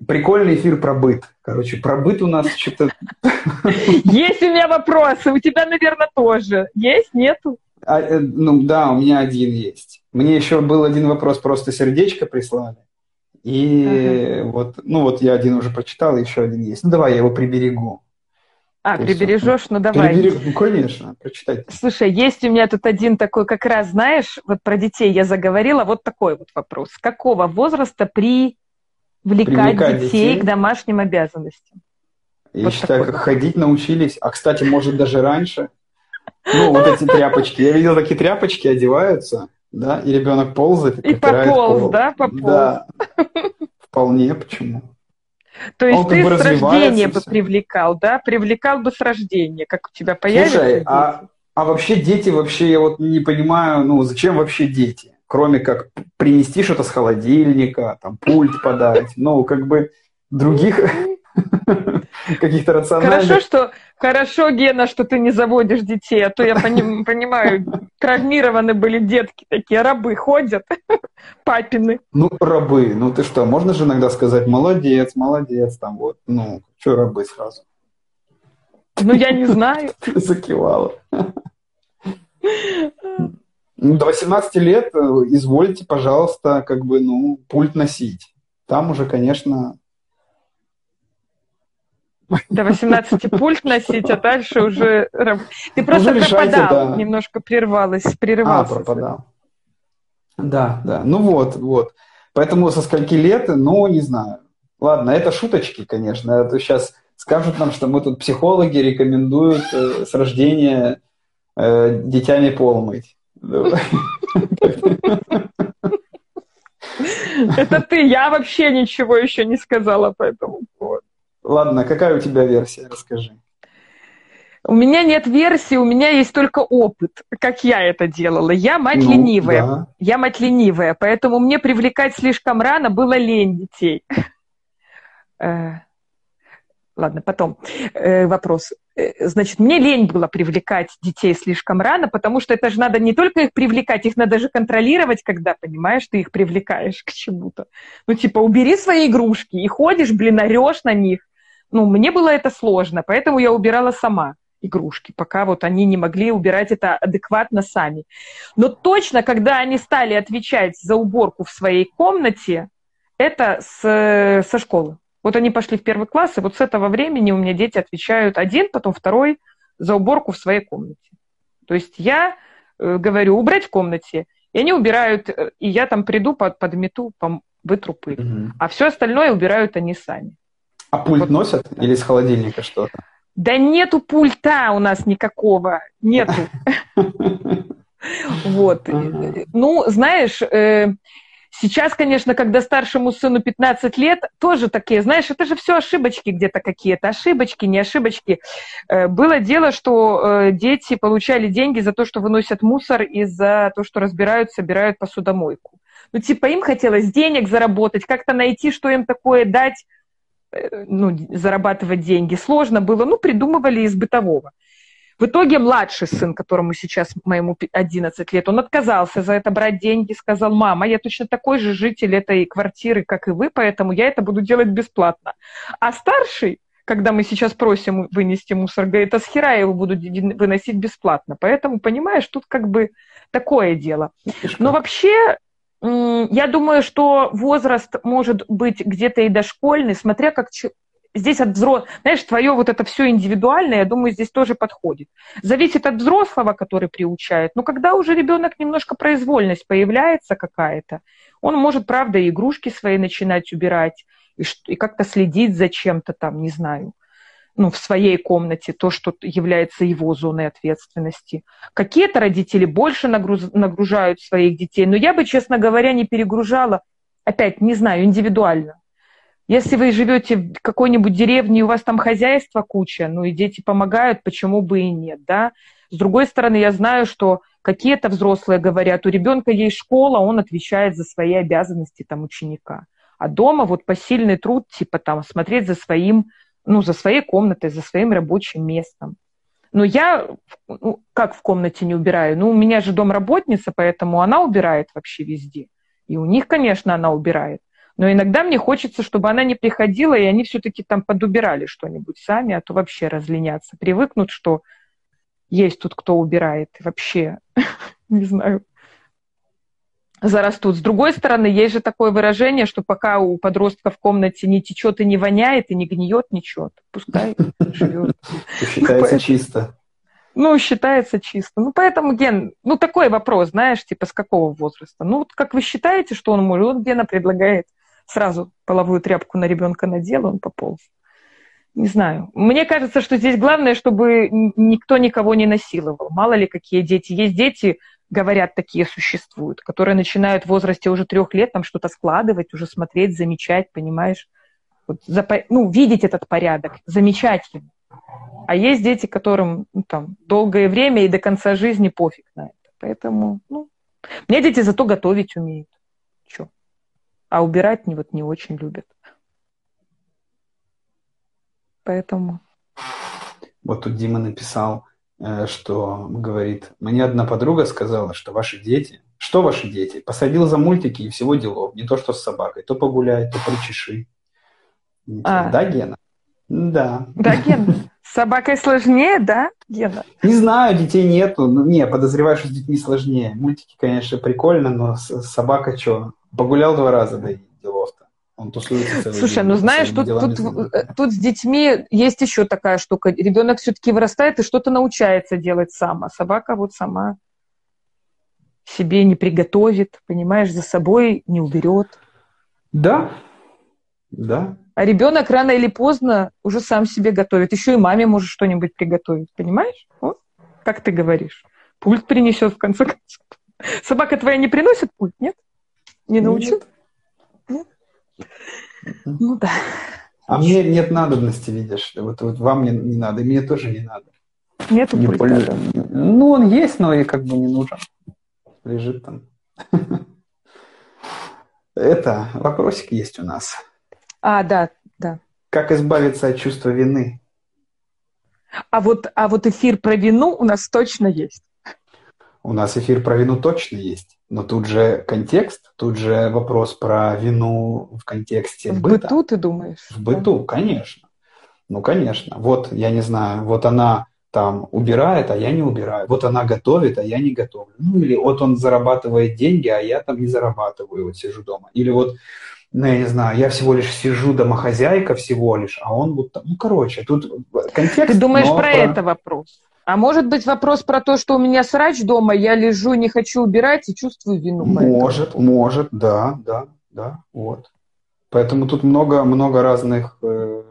Прикольный эфир про быт. Короче, про быт у нас что-то... *laughs* Есть у меня вопросы, у тебя, наверное, тоже. Есть, нету? А, э, ну да, у меня один есть. Мне еще был один вопрос, просто сердечко прислали. И ага. вот, ну вот я один уже прочитал, еще один есть. Ну давай я его приберегу. А, То прибережешь? Ну давай. Приберег... Ну, конечно, прочитать. Слушай, есть у меня тут один такой, как раз, знаешь, вот про детей я заговорила, вот такой вот вопрос. Какого возраста привлекать, привлекать детей, детей к домашним обязанностям? Я вот считаю, как ходить научились, а, кстати, может, даже раньше. Ну, вот эти тряпочки. Я видел, такие тряпочки одеваются, да, и ребенок ползает и, и пополз, пол. да, пополз. Да, вполне, почему? То есть Он ты с рождения бы привлекал, да? Привлекал бы с рождения, как у тебя появится Слушай, дети. а, а вообще дети, вообще я вот не понимаю, ну зачем вообще дети? Кроме как принести что-то с холодильника, там пульт подать, ну как бы других *laughs* каких-то рациональных... Хорошо, что, хорошо, Гена, что ты не заводишь детей, а то я поним, *laughs* понимаю, травмированы были детки такие, рабы ходят, *laughs* папины. Ну, рабы, ну ты что, можно же иногда сказать, молодец, молодец, там вот, ну, что рабы сразу? Ну, я не знаю. Закивала. Ну, до 18 лет э, извольте, пожалуйста, как бы, ну, пульт носить. Там уже, конечно, до 18 пульт носить, а дальше уже... Ты просто уже пропадал, да. немножко прервалась, прерывался. А, пропадал. Да, да. Ну вот, вот. Поэтому со скольки лет, ну, не знаю. Ладно, это шуточки, конечно. Это сейчас скажут нам, что мы тут психологи рекомендуют э, с рождения э, детьми пол мыть. Это ты, я вообще ничего еще не сказала по этому поводу. Ладно, какая у тебя версия? Расскажи. У меня нет версии, у меня есть только опыт, как я это делала. Я мать ну, ленивая. Да. Я мать ленивая, поэтому мне привлекать слишком рано было лень детей. Э, ладно, потом. Э, вопрос. э, значит, мне лень было привлекать детей слишком рано, потому что это же надо не только их привлекать, их надо же контролировать, когда, понимаешь, ты их привлекаешь к чему-то. Ну, типа, убери свои игрушки и ходишь, блин, орешь на них. Ну, мне было это сложно, поэтому я убирала сама игрушки, пока вот они не могли убирать это адекватно сами. Но точно, когда они стали отвечать за уборку в своей комнате, это с, со школы. Вот они пошли в первый класс, и вот с этого времени у меня дети отвечают один, потом второй за уборку в своей комнате. То есть я э, говорю убрать в комнате, и они убирают, э, и я там приду, под, подмету, вытру пыль. Угу. А все остальное убирают они сами. А пульт вот. носят или из холодильника что-то? Да нету пульта у нас никакого, нету. *laughs* Вот. Ну, знаешь, э, сейчас, конечно, когда старшему сыну 15 лет, тоже такие, знаешь, это же все ошибочки где-то какие-то, ошибочки, не ошибочки. Э, было дело, что э, дети получали деньги за то, что выносят мусор и за то, что разбирают, собирают посудомойку. Ну, типа, им хотелось денег заработать, как-то найти, что им такое дать, ну, зарабатывать деньги сложно было, ну, придумывали из бытового. В итоге младший сын, которому сейчас моему 11 лет, он отказался за это брать деньги, сказал, мама, я точно такой же житель этой квартиры, как и вы, поэтому я это буду делать бесплатно. А старший, когда мы сейчас просим вынести мусор, говорит, а с хера я его буду выносить бесплатно. Поэтому, понимаешь, тут как бы такое дело. Но вообще я думаю, что возраст может быть где-то и дошкольный, смотря как здесь от взрослого, знаешь, твое вот это все индивидуальное, я думаю, здесь тоже подходит. Зависит от взрослого, который приучает. Но когда уже ребенок немножко произвольность появляется какая-то, он может, правда, игрушки свои начинать убирать, и, и как-то следить за чем-то там, не знаю ну, в своей комнате, то, что является его зоной ответственности. Какие-то родители больше нагруз, нагружают своих детей, но я бы, честно говоря, не перегружала, опять, не знаю, индивидуально. Если вы живете в какой-нибудь деревне, и у вас там хозяйство куча, ну и дети помогают, почему бы и нет, да? С другой стороны, я знаю, что какие-то взрослые говорят, у ребенка есть школа, он отвечает за свои обязанности там ученика. А дома вот посильный труд, типа там смотреть за своим ну, за своей комнатой, за своим рабочим местом. Но я ну, как в комнате не убираю? Ну, у меня же домработница, поэтому она убирает вообще везде. И у них, конечно, она убирает. Но иногда мне хочется, чтобы она не приходила, и они все-таки там подубирали что-нибудь сами, а то вообще разленятся. Привыкнут, что есть тут кто убирает. Вообще, *laughs* не знаю зарастут. С другой стороны, есть же такое выражение, что пока у подростка в комнате не течет и не воняет, и не гниет ничего, пускай *laughs* живет. Считается чисто. Ну, считается чисто. Ну, поэтому, Ген, ну, такой вопрос, знаешь, типа, с какого возраста? Ну, вот как вы считаете, что он может? Вот Гена предлагает сразу половую тряпку на ребенка надел, он пополз. Не знаю. Мне кажется, что здесь главное, чтобы никто никого не насиловал. Мало ли, какие дети. Есть дети, говорят, такие существуют, которые начинают в возрасте уже трех лет там что-то складывать, уже смотреть, замечать, понимаешь? Вот, ну, видеть этот порядок, замечать его. А есть дети, которым ну, там долгое время и до конца жизни пофиг на это. Поэтому, ну, мне дети зато готовить умеют. Чё? А убирать не, вот, не очень любят. Поэтому... Вот тут Дима написал, что говорит, мне одна подруга сказала, что ваши дети, что ваши дети, посадил за мультики и всего делов, не то что с собакой, то погуляй, то причеши. А. Да, Гена? Да. Да, Гена. С собакой сложнее, да, Гена? Не знаю, детей нету. Ну, не, подозреваю, что с детьми сложнее. Мультики, конечно, прикольно, но собака что? Погулял два раза, да и. Он тусуется целый Слушай, день, ну знаешь, тут, тут, э, тут с детьми есть еще такая штука. Ребенок все-таки вырастает и что-то научается делать сам, а собака вот сама себе не приготовит, понимаешь, за собой не уберет. Да, да. А ребенок рано или поздно уже сам себе готовит. Еще и маме может что-нибудь приготовить, понимаешь? Вот, как ты говоришь. Пульт принесет в конце концов. Собака твоя не приносит пульт, нет? Не научил? Нет. Ну да. А мне нет надобности, видишь. Вот, вот вам не, не надо, и мне тоже не надо. Нету не пульта. Ну, он есть, но и как бы не нужен. Лежит там. Это вопросик есть у нас. А, да, да. Как избавиться от чувства вины? А вот, а вот эфир про вину у нас точно есть. У нас эфир про вину точно есть. Но тут же контекст, тут же вопрос про вину в контексте в быта. быту, ты думаешь? В быту, да? конечно. Ну, конечно. Вот, я не знаю, вот она там убирает, а я не убираю. Вот она готовит, а я не готовлю. Ну, или вот он зарабатывает деньги, а я там не зарабатываю, вот сижу дома. Или вот ну, я не знаю, я всего лишь сижу домохозяйка всего лишь, а он вот там, ну, короче, тут контекст. Ты думаешь про, про это вопрос? А может быть вопрос про то, что у меня срач дома, я лежу, не хочу убирать и чувствую вину? Может, может, да, да, да, вот. Поэтому тут много, много разных э,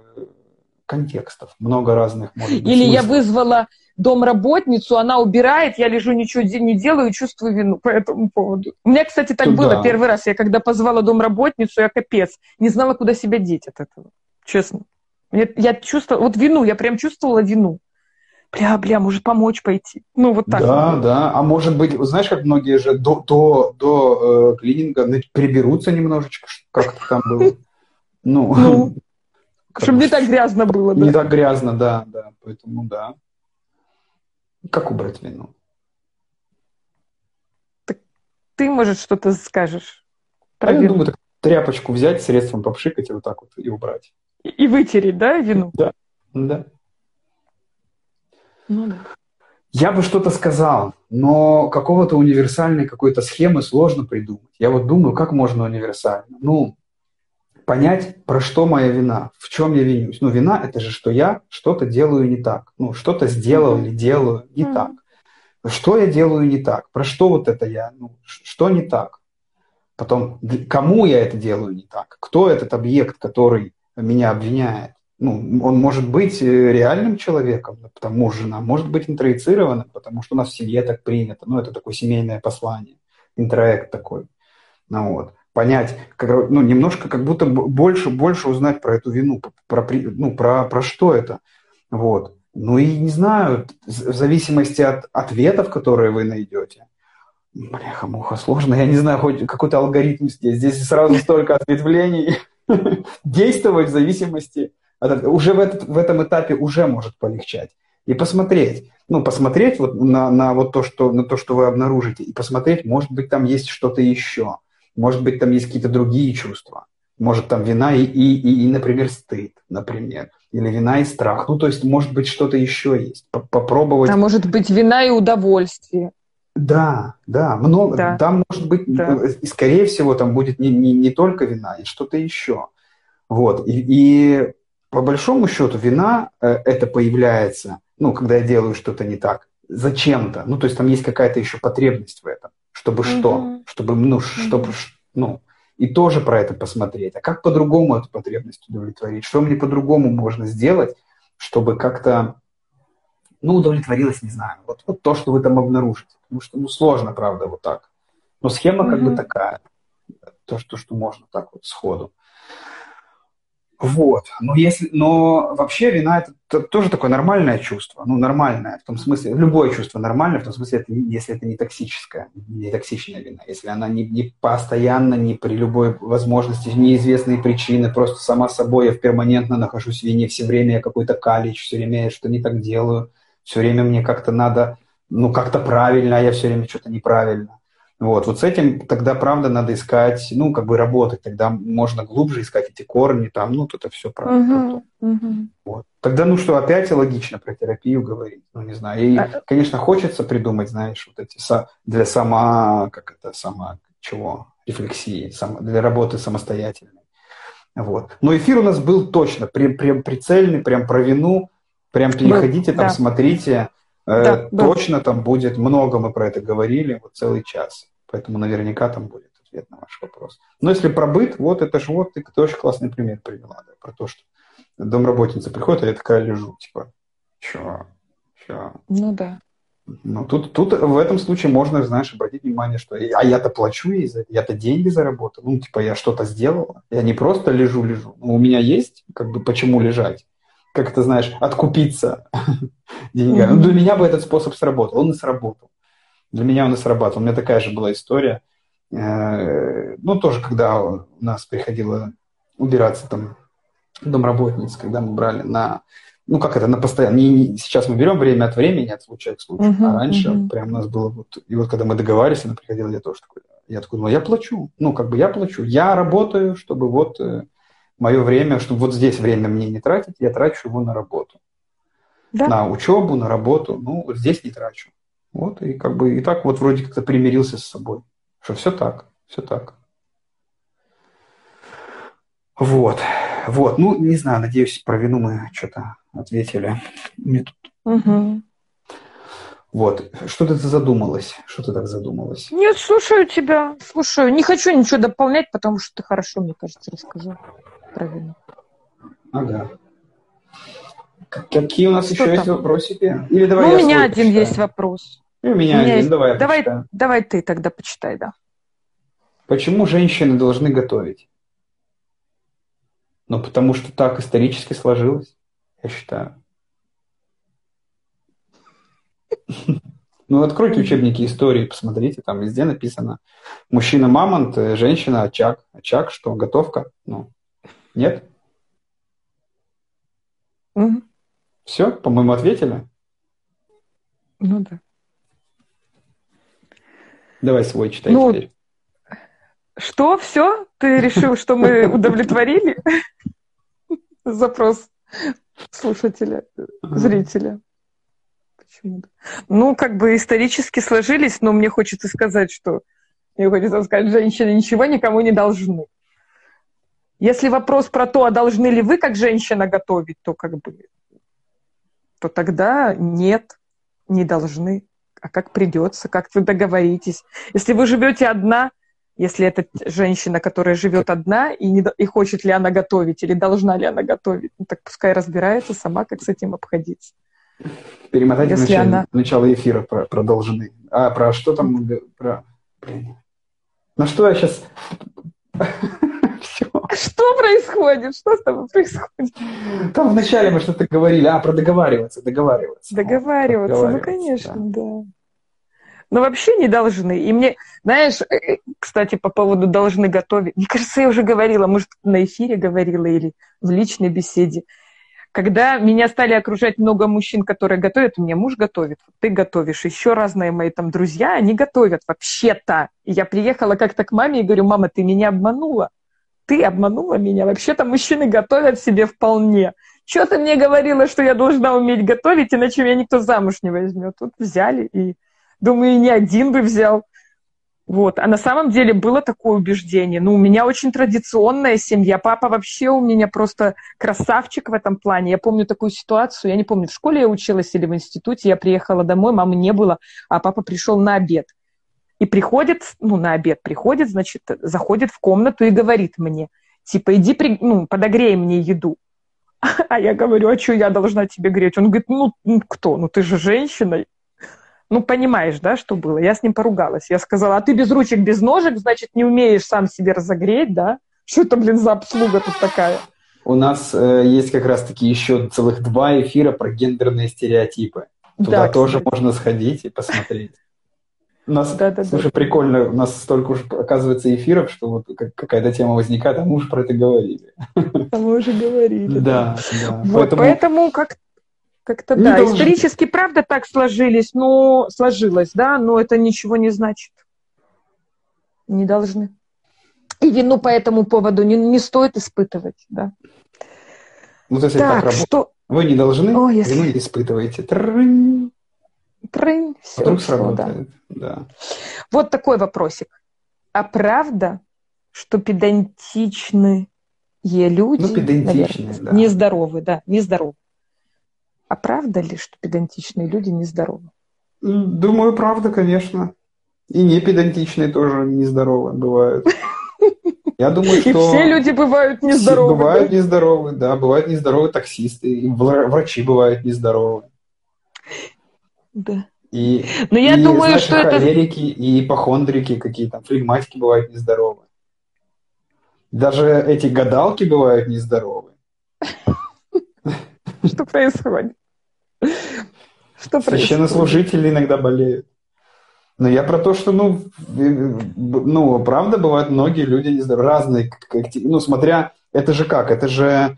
контекстов, много разных, может быть, Или смыслов. я вызвала домработницу, она убирает, я лежу, ничего не делаю и чувствую вину по этому поводу. У меня, кстати, так Туда. было первый раз. Я когда позвала домработницу, я капец, не знала, куда себя деть от этого. Честно. Я, я чувствовала, вот вину, я прям чувствовала вину. Бля, бля, может помочь пойти. Ну, вот так. Да, да. А может быть, знаешь, как многие же до, до, до э, клининга приберутся немножечко, как там было. Ну, ну чтобы не так грязно было, да? Не так грязно, да, да. Поэтому, да. Как убрать вину? Так ты, может, что-то скажешь? Про а я думаю, так тряпочку взять, средством попшикать и вот так вот и убрать. И, и вытереть, да, вину? Да, да. Ну да. Я бы что-то сказал, но какого-то универсальной какой-то схемы сложно придумать. Я вот думаю, как можно универсально. Ну, понять, про что моя вина, в чем я винюсь. Ну, вина – это же, что я что-то делаю не так. Ну, что-то сделал или делаю не так. Что я делаю не так? Про что вот это я? Ну, что не так? Потом, кому я это делаю не так? Кто этот объект, который меня обвиняет? Ну, он может быть э, реальным человеком, потому что жена может быть интроицированным, потому что у нас в семье так принято. Ну, это такое семейное послание, интроект такой. Ну, вот понять, как, ну, немножко как будто больше, больше узнать про эту вину, про, ну, про, про что это. Вот. Ну и не знаю, в зависимости от ответов, которые вы найдете. Бляха, муха, сложно. Я не знаю, хоть какой-то алгоритм здесь. Здесь сразу столько *laughs* ответвлений. *laughs* Действовать в зависимости. Уже в, этот, в этом этапе уже может полегчать. И посмотреть, ну, посмотреть вот на, на вот то, что, на то, что вы обнаружите, и посмотреть, может быть, там есть что-то еще. Может быть, там есть какие-то другие чувства. Может, там вина и, и, и, и, например, стыд, например. Или вина и страх. Ну, то есть, может быть, что-то еще есть. Попробовать. А может быть, вина и удовольствие. Да, да, много. Да. Там может быть, да. и скорее всего, там будет не, не, не только вина, и что-то еще. Вот. И, и по большому счету вина э, это появляется, ну, когда я делаю что-то не так, зачем-то. Ну, то есть там есть какая-то еще потребность в этом. Чтобы mm-hmm. что? Чтобы, ну, mm-hmm. чтобы, ну, и тоже про это посмотреть. А как по-другому эту потребность удовлетворить? Что мне по-другому можно сделать, чтобы как-то, ну, удовлетворилось, не знаю, вот, вот то, что вы там обнаружите. Потому что, ну, сложно, правда, вот так. Но схема mm-hmm. как бы такая. То, что, что можно так вот сходу. Вот. Но, если, но вообще вина это тоже такое нормальное чувство. Ну, нормальное в том смысле, любое чувство нормальное, в том смысле, это, если это не токсическое, не токсичная вина. Если она не, не постоянно, не при любой возможности, неизвестные причины, просто сама собой я перманентно нахожусь в вине, все время я какой-то калич, все время я что не так делаю, все время мне как-то надо, ну, как-то правильно, а я все время что-то неправильно. Вот, вот с этим тогда, правда, надо искать, ну, как бы работать, тогда можно глубже искать эти корни, там, ну, это все правда. Uh-huh, uh-huh. Вот. Тогда, ну что, опять логично про терапию говорить, ну, не знаю. И, uh-huh. конечно, хочется придумать, знаешь, вот эти для сама, как это, сама, чего, рефлексии, сам, для работы самостоятельной. Вот. Но эфир у нас был точно, прям, прям прицельный, прям про вину, прям переходите, там, да. смотрите. Э, да, точно да. там будет много, мы про это говорили, вот целый час. Поэтому наверняка там будет ответ на ваш вопрос. Но если про быт, вот это же вот, ты, ты очень классный пример привела, да, про то, что домработница приходит, а я такая лежу, типа, чё, чё. Ну да. Ну, тут, тут в этом случае можно, знаешь, обратить внимание, что а я-то плачу ей за я-то деньги заработал, ну, типа, я что-то сделала, я не просто лежу-лежу, ну, у меня есть, как бы, почему лежать, как это, знаешь, откупиться *laughs* деньгами. Mm-hmm. Ну, для меня бы этот способ сработал, он и сработал. Для меня он и срабатывал. У меня такая же была история. Э, ну, тоже, когда у нас приходило убираться там домработниц, когда мы брали на ну как это, на постоянно, не, сейчас мы берем время от времени, от случая к случаю, uh-huh, а раньше uh-huh. прям у нас было вот, и вот когда мы договаривались, она приходила, я тоже такой, я такой, ну я плачу, ну как бы я плачу, я работаю, чтобы вот э, мое время, чтобы вот здесь время мне не тратить, я трачу его на работу. Да. На учебу, на работу, ну вот здесь не трачу. Вот, и как бы и так вот вроде как-то примирился с собой, что все так, все так. Вот, вот, ну, не знаю, надеюсь, про вину мы что-то ответили. Мне тут... Угу. Вот, что ты задумалась? Что ты так задумалась? Нет, слушаю тебя, слушаю. Не хочу ничего дополнять, потому что ты хорошо, мне кажется, рассказал про вину. Ага. Какие у нас что еще там? есть вопросики? Или давай ну, у меня один почитаю. есть вопрос. И у меня, у меня один, есть... давай давай, давай ты тогда почитай, да. Почему женщины должны готовить? Ну, потому что так исторически сложилось, я считаю. Ну, откройте учебники истории, посмотрите, там везде написано. Мужчина мамонт, э, женщина очаг. Очаг что, готовка? Ну, нет? Угу. Все, по-моему, ответили? Ну да. Давай свой читай ну, теперь. Что, все? Ты решил, что мы *laughs* удовлетворили запрос слушателя, зрителя? Почему-то. Ну, как бы исторически сложились, но мне хочется сказать, что мне хочется сказать, женщины ничего никому не должны. Если вопрос про то, а должны ли вы как женщина готовить, то как бы то тогда нет, не должны. А как придется, как вы договоритесь. Если вы живете одна, если это женщина, которая живет одна, и, не, и хочет ли она готовить, или должна ли она готовить, ну, так пускай разбирается сама, как с этим обходиться. Перемотайте если начало, она... начало эфира про, про должны. А, про что там? Про... На что я сейчас... Все. Что происходит? Что с тобой происходит? Там вначале мы что-то говорили. А, про договариваться, договариваться. Договариваться, вот, ну, конечно, да. да. Но вообще не должны. И мне, знаешь, э, э, кстати, по поводу должны готовить. Мне кажется, я уже говорила, может, на эфире говорила или в личной беседе. Когда меня стали окружать много мужчин, которые готовят, у меня муж готовит, ты готовишь, еще разные мои там друзья, они готовят вообще-то. Я приехала как-то к маме и говорю, мама, ты меня обманула. Ты обманула меня. Вообще-то мужчины готовят себе вполне. Что ты мне говорила, что я должна уметь готовить, иначе меня никто замуж не возьмет. Тут взяли и Думаю, не один бы взял. Вот. А на самом деле было такое убеждение. Ну, у меня очень традиционная семья. Папа вообще у меня просто красавчик в этом плане. Я помню такую ситуацию, я не помню, в школе я училась или в институте. Я приехала домой, мамы не было, а папа пришел на обед. И приходит, ну, на обед приходит, значит, заходит в комнату и говорит мне, типа, иди, при, ну, подогрей мне еду. *laughs* А я говорю, а что я должна тебе греть? Он говорит, ну, кто? Ну, ты же женщина. Ну, понимаешь, да, что было? Я с ним поругалась. Я сказала, а ты без ручек, без ножек, значит, не умеешь сам себе разогреть, да? Что это, блин, за обслуга тут такая? У нас э, есть как раз-таки еще целых два эфира про гендерные стереотипы. Туда да, тоже кстати. можно сходить и посмотреть. У нас, да, да, слушай, да. прикольно, у нас столько уже, оказывается, эфиров, что вот какая-то тема возникает, а мы уже про это говорили. А мы уже говорили. Да, да. Вот, поэтому, поэтому как как-то да, должен. исторически правда так сложились, но сложилось, да, но это ничего не значит. Не должны. И вину по этому поводу не, не стоит испытывать, да. Ну, то есть так, так что... Вы не должны, О, если... вину не испытываете. Трынь. *laughs* Трынь, все Вдруг сработает, да. да. Вот такой вопросик. А правда, что педантичные люди, ну, наверное, да. нездоровы, да, нездоровы? А правда ли, что педантичные люди нездоровы? Думаю, правда, конечно. И не педантичные тоже нездоровы бывают. Я думаю, *laughs* что... И все люди бывают нездоровы. Бывают нездоровы, да. Бывают нездоровые таксисты, и врачи бывают нездоровы. Да. И, Но я и, думаю, знаешь, что это... и ипохондрики какие-то, флегматики бывают нездоровы. Даже эти гадалки бывают нездоровы. *laughs* Что происходит? Что Священнослужители иногда болеют. Но я про то, что, ну, ну, правда, бывают многие люди разные, ну, смотря, это же как, это же э,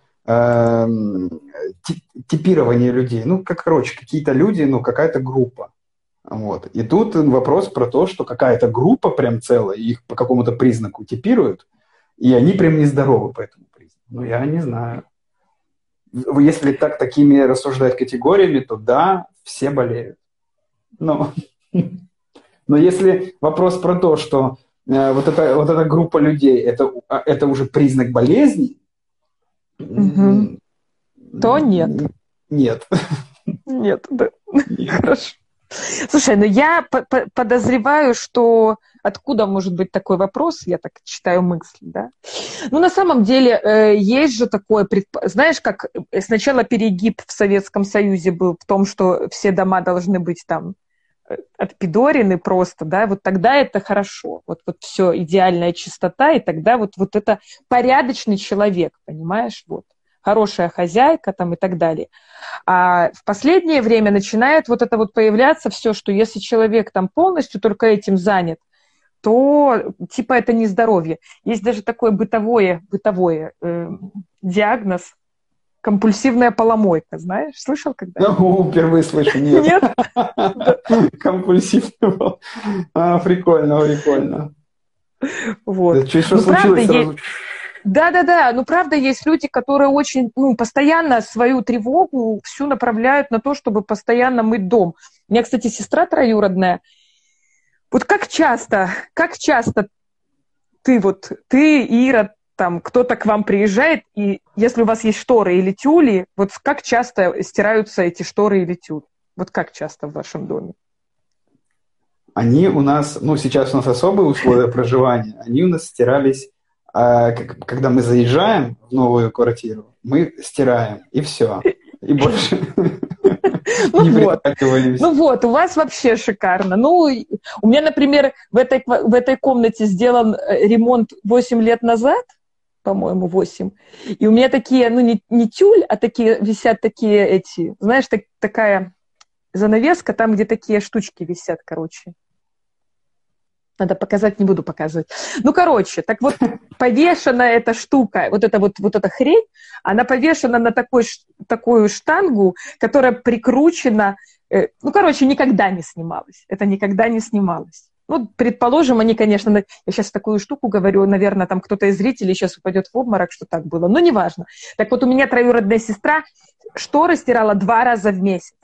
типирование людей. Ну, как, короче, какие-то люди, ну, какая-то группа. Вот. И тут вопрос про то, что какая-то группа прям целая, их по какому-то признаку типируют, и они прям нездоровы по этому признаку. Ну, я не знаю. Если так такими рассуждать категориями, то да, все болеют. Но, *laughs* но если вопрос про то, что э, вот, эта, вот эта группа людей, это, а, это уже признак болезни, угу. то нет. Нет. Нет, да. Нет. Хорошо. Слушай, ну я подозреваю, что откуда может быть такой вопрос, я так читаю мысли, да? Ну, на самом деле, э, есть же такое, предп... знаешь, как сначала перегиб в Советском Союзе был в том, что все дома должны быть там э, отпидорены просто, да, вот тогда это хорошо, вот, вот все, идеальная чистота, и тогда вот, вот это порядочный человек, понимаешь, вот хорошая хозяйка там и так далее. А в последнее время начинает вот это вот появляться все, что если человек там полностью только этим занят, то типа это не здоровье. Есть даже такое бытовое, бытовое э, диагноз компульсивная поломойка, знаешь? Слышал когда? Ну, *laughs* впервые слышу, нет. Нет? *laughs* Компульсивная Прикольно, прикольно. Вот. Что ну, случилось сразу? Да-да-да, ну правда есть люди, которые очень, ну, постоянно свою тревогу всю направляют на то, чтобы постоянно мыть дом. У меня, кстати, сестра троюродная. Вот как часто, как часто ты вот, ты, Ира, там кто-то к вам приезжает, и если у вас есть шторы или тюли, вот как часто стираются эти шторы или тюли? Вот как часто в вашем доме? Они у нас, ну, сейчас у нас особые условия проживания, они у нас стирались а когда мы заезжаем в новую квартиру, мы стираем, и все. И больше ну не вот. Ну вот, у вас вообще шикарно. Ну, у меня, например, в этой, в этой комнате сделан э, ремонт 8 лет назад, по-моему, 8. И у меня такие, ну, не, не тюль, а такие висят такие эти, знаешь, так, такая занавеска, там, где такие штучки висят, короче. Надо показать, не буду показывать. Ну, короче, так вот, *laughs* повешена эта штука, вот эта вот, вот эта хрень, она повешена на такой, такую штангу, которая прикручена, э, ну, короче, никогда не снималась. Это никогда не снималось. Ну, предположим, они, конечно, я сейчас такую штуку говорю, наверное, там кто-то из зрителей сейчас упадет в обморок, что так было, но неважно. Так вот, у меня троюродная сестра шторы стирала два раза в месяц.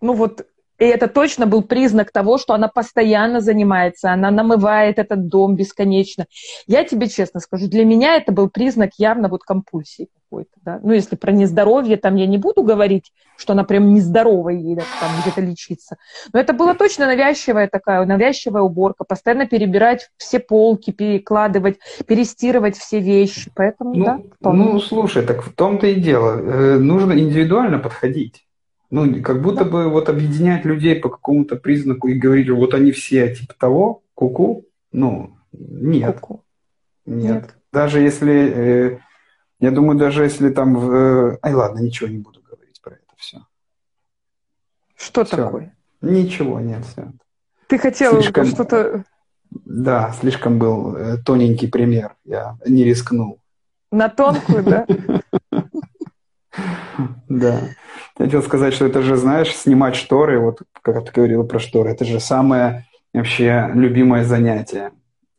Ну вот и это точно был признак того, что она постоянно занимается, она намывает этот дом бесконечно. Я тебе честно скажу, для меня это был признак явно вот компульсии какой-то. Да? Ну, если про нездоровье, там я не буду говорить, что она прям нездоровая едет там где-то лечиться. Но это была точно навязчивая такая, навязчивая уборка, постоянно перебирать все полки, перекладывать, перестирывать все вещи. Поэтому, ну, да. Ну, слушай, так в том-то и дело. Э, нужно индивидуально подходить. Ну, как будто бы вот объединять людей по какому-то признаку и говорить, вот они все типа того, куку, ну, нет. Ку-ку. Нет. нет. Даже если, э, я думаю, даже если там, в, э, ай, ладно, ничего не буду говорить про это все. Что все. такое? Ничего, нет, все. Ты хотел слишком, что-то... Да, слишком был э, тоненький пример, я не рискнул. На тонкую, да? *laughs* Да. Я хотел сказать, что это же, знаешь, снимать шторы, вот как ты говорила про шторы, это же самое вообще любимое занятие.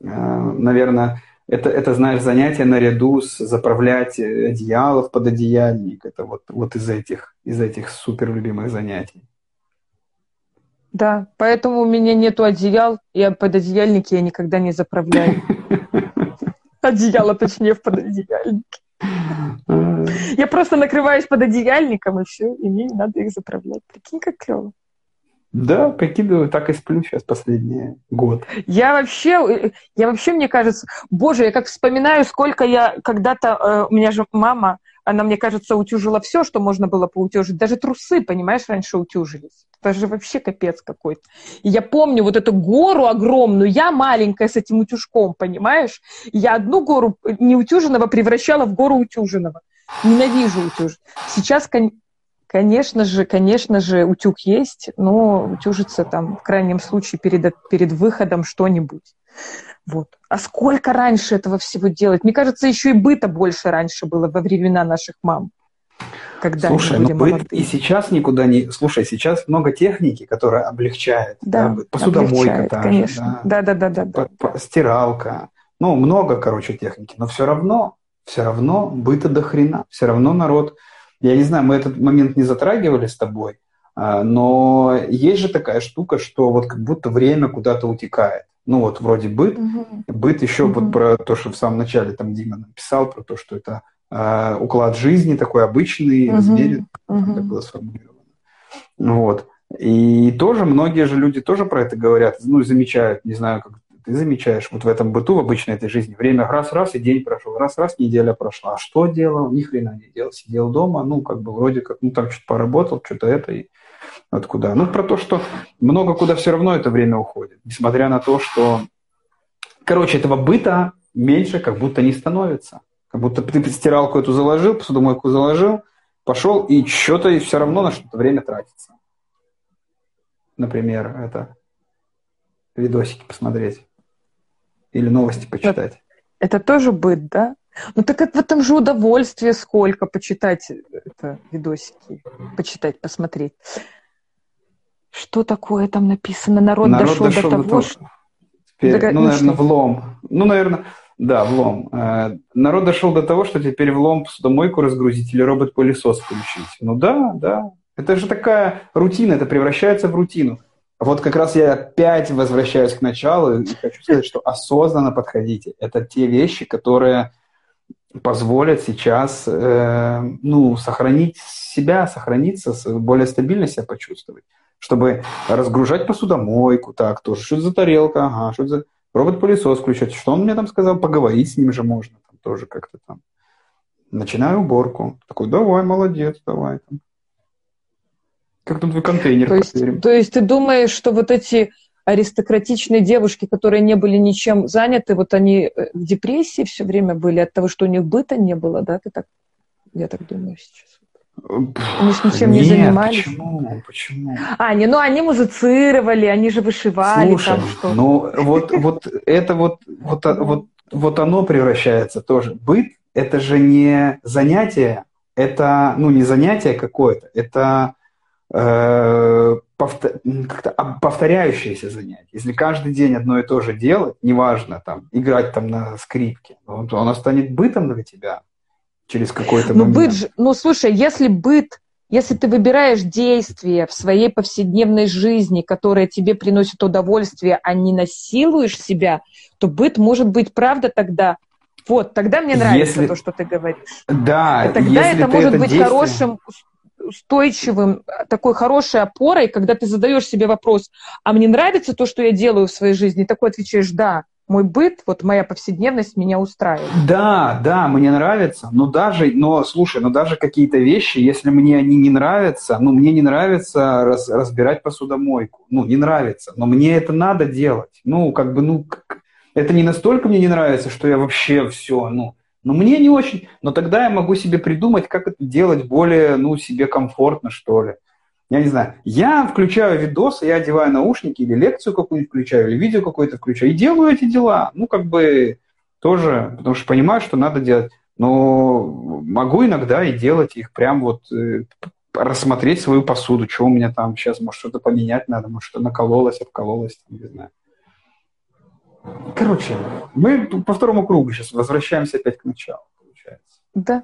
А, Наверное, это, это, знаешь, занятие наряду с заправлять одеяло в пододеяльник. Это вот, вот из этих, из этих супер любимых занятий. Да, поэтому у меня нету одеял, я пододеяльники я никогда не заправляю. *laughs* Одеяло, точнее, в пододеяльнике. *laughs* Я просто накрываюсь под одеяльником, и все, и мне не надо их заправлять. Прикинь, как клево. Да, прикидываю, так и сплю сейчас последний год. Я вообще, я вообще, мне кажется, боже, я как вспоминаю, сколько я когда-то, э, у меня же мама, она, мне кажется, утюжила все, что можно было поутюжить. Даже трусы, понимаешь, раньше утюжились. Это же вообще капец какой-то. И я помню вот эту гору огромную, я маленькая с этим утюжком, понимаешь? я одну гору неутюженного превращала в гору утюженного. Ненавижу утюж. Сейчас, конечно же, конечно же, утюг есть, но утюжится там в крайнем случае перед, перед выходом что-нибудь. Вот. А сколько раньше этого всего делать? Мне кажется, еще и быта больше раньше было во времена наших мам. Когда Слушай, ну быт и сейчас никуда не... Слушай, сейчас много техники, которая облегчает. Да, да посудомойка та конечно. да. Да, да, да, да, да. Стиралка. Ну, много, короче, техники. Но все равно, все равно быта до хрена. Все равно народ... Я не знаю, мы этот момент не затрагивали с тобой, а, но есть же такая штука, что вот как будто время куда-то утекает. Ну вот вроде быт, угу. быт еще угу. вот про то, что в самом начале там Дима написал, про то, что это э, уклад жизни такой обычный, угу. размерен, угу. так было сформулировано. Вот. И тоже многие же люди тоже про это говорят, ну, замечают, не знаю, как ты замечаешь, вот в этом быту, в обычной этой жизни, время раз-раз, и день прошел, раз-раз, неделя прошла. А что делал? Ни хрена не делал. Сидел дома, ну, как бы вроде как, ну, там что-то поработал, что-то это, и откуда. Ну, про то, что много куда все равно это время уходит, несмотря на то, что, короче, этого быта меньше как будто не становится. Как будто ты стиралку эту заложил, посудомойку заложил, пошел, и что-то все равно на что-то время тратится. Например, это видосики посмотреть или новости почитать. Это, это тоже быт, да? Ну так это в этом же удовольствие сколько почитать это, видосики, почитать, посмотреть. Что такое там написано? Народ, Народ дошел, дошел до, того, того что... Теперь, ну, ну, наверное, влом. Ну, наверное, да, влом. Э, народ дошел до того, что теперь влом посудомойку разгрузить или робот-пылесос включить. Ну да, да. Это же такая рутина, это превращается в рутину. Вот как раз я опять возвращаюсь к началу и хочу сказать, что осознанно подходите. Это те вещи, которые позволят сейчас э, ну, сохранить себя, сохраниться, более стабильно себя почувствовать. Чтобы разгружать посудомойку, так, тоже, что это за тарелка, ага, что это за робот-пылесос включать. Что он мне там сказал? Поговорить с ним же можно. Там тоже как-то там. Начинаю уборку. Такой, давай, молодец, давай. Там. Как там твой контейнер то есть, то есть ты думаешь, что вот эти аристократичные девушки, которые не были ничем заняты, вот они э, в депрессии все время были от того, что у них быта не было, да? Ты так, я так думаю сейчас. Они же ничем Нет, не занимались. Почему? Почему? А, не, ну они музицировали, они же вышивали Слушай, там что. Ну вот, вот это вот, вот, *laughs* вот, вот оно превращается тоже. Быт – это же не занятие, это, ну, не занятие какое-то, это э, повтор, как-то повторяющееся занятие. Если каждый день одно и то же делать, неважно, там, играть там на скрипке, то оно станет бытом для тебя через какой-то ну, момент. Быт же, ну, слушай, если быт, если ты выбираешь действия в своей повседневной жизни, которые тебе приносят удовольствие, а не насилуешь себя, то быт может быть, правда, тогда вот, тогда мне нравится если... то, что ты говоришь. Да, и тогда это может это быть действие... хорошим, устойчивым, такой хорошей опорой, когда ты задаешь себе вопрос, а мне нравится то, что я делаю в своей жизни, и такой отвечаешь, да, мой быт, вот моя повседневность меня устраивает. Да, да, мне нравится, но даже, но слушай, но даже какие-то вещи, если мне они не нравятся, ну мне не нравится раз, разбирать посудомойку, ну не нравится, но мне это надо делать, ну как бы, ну это не настолько мне не нравится, что я вообще все, ну, но мне не очень, но тогда я могу себе придумать, как это делать более, ну себе комфортно что ли я не знаю, я включаю видосы, я одеваю наушники или лекцию какую-нибудь включаю, или видео какое-то включаю, и делаю эти дела. Ну, как бы тоже, потому что понимаю, что надо делать. Но могу иногда и делать их прям вот э, рассмотреть свою посуду, что у меня там сейчас, может, что-то поменять надо, может, что накололось, обкололось, не знаю. Короче, мы по второму кругу сейчас возвращаемся опять к началу, получается. Да.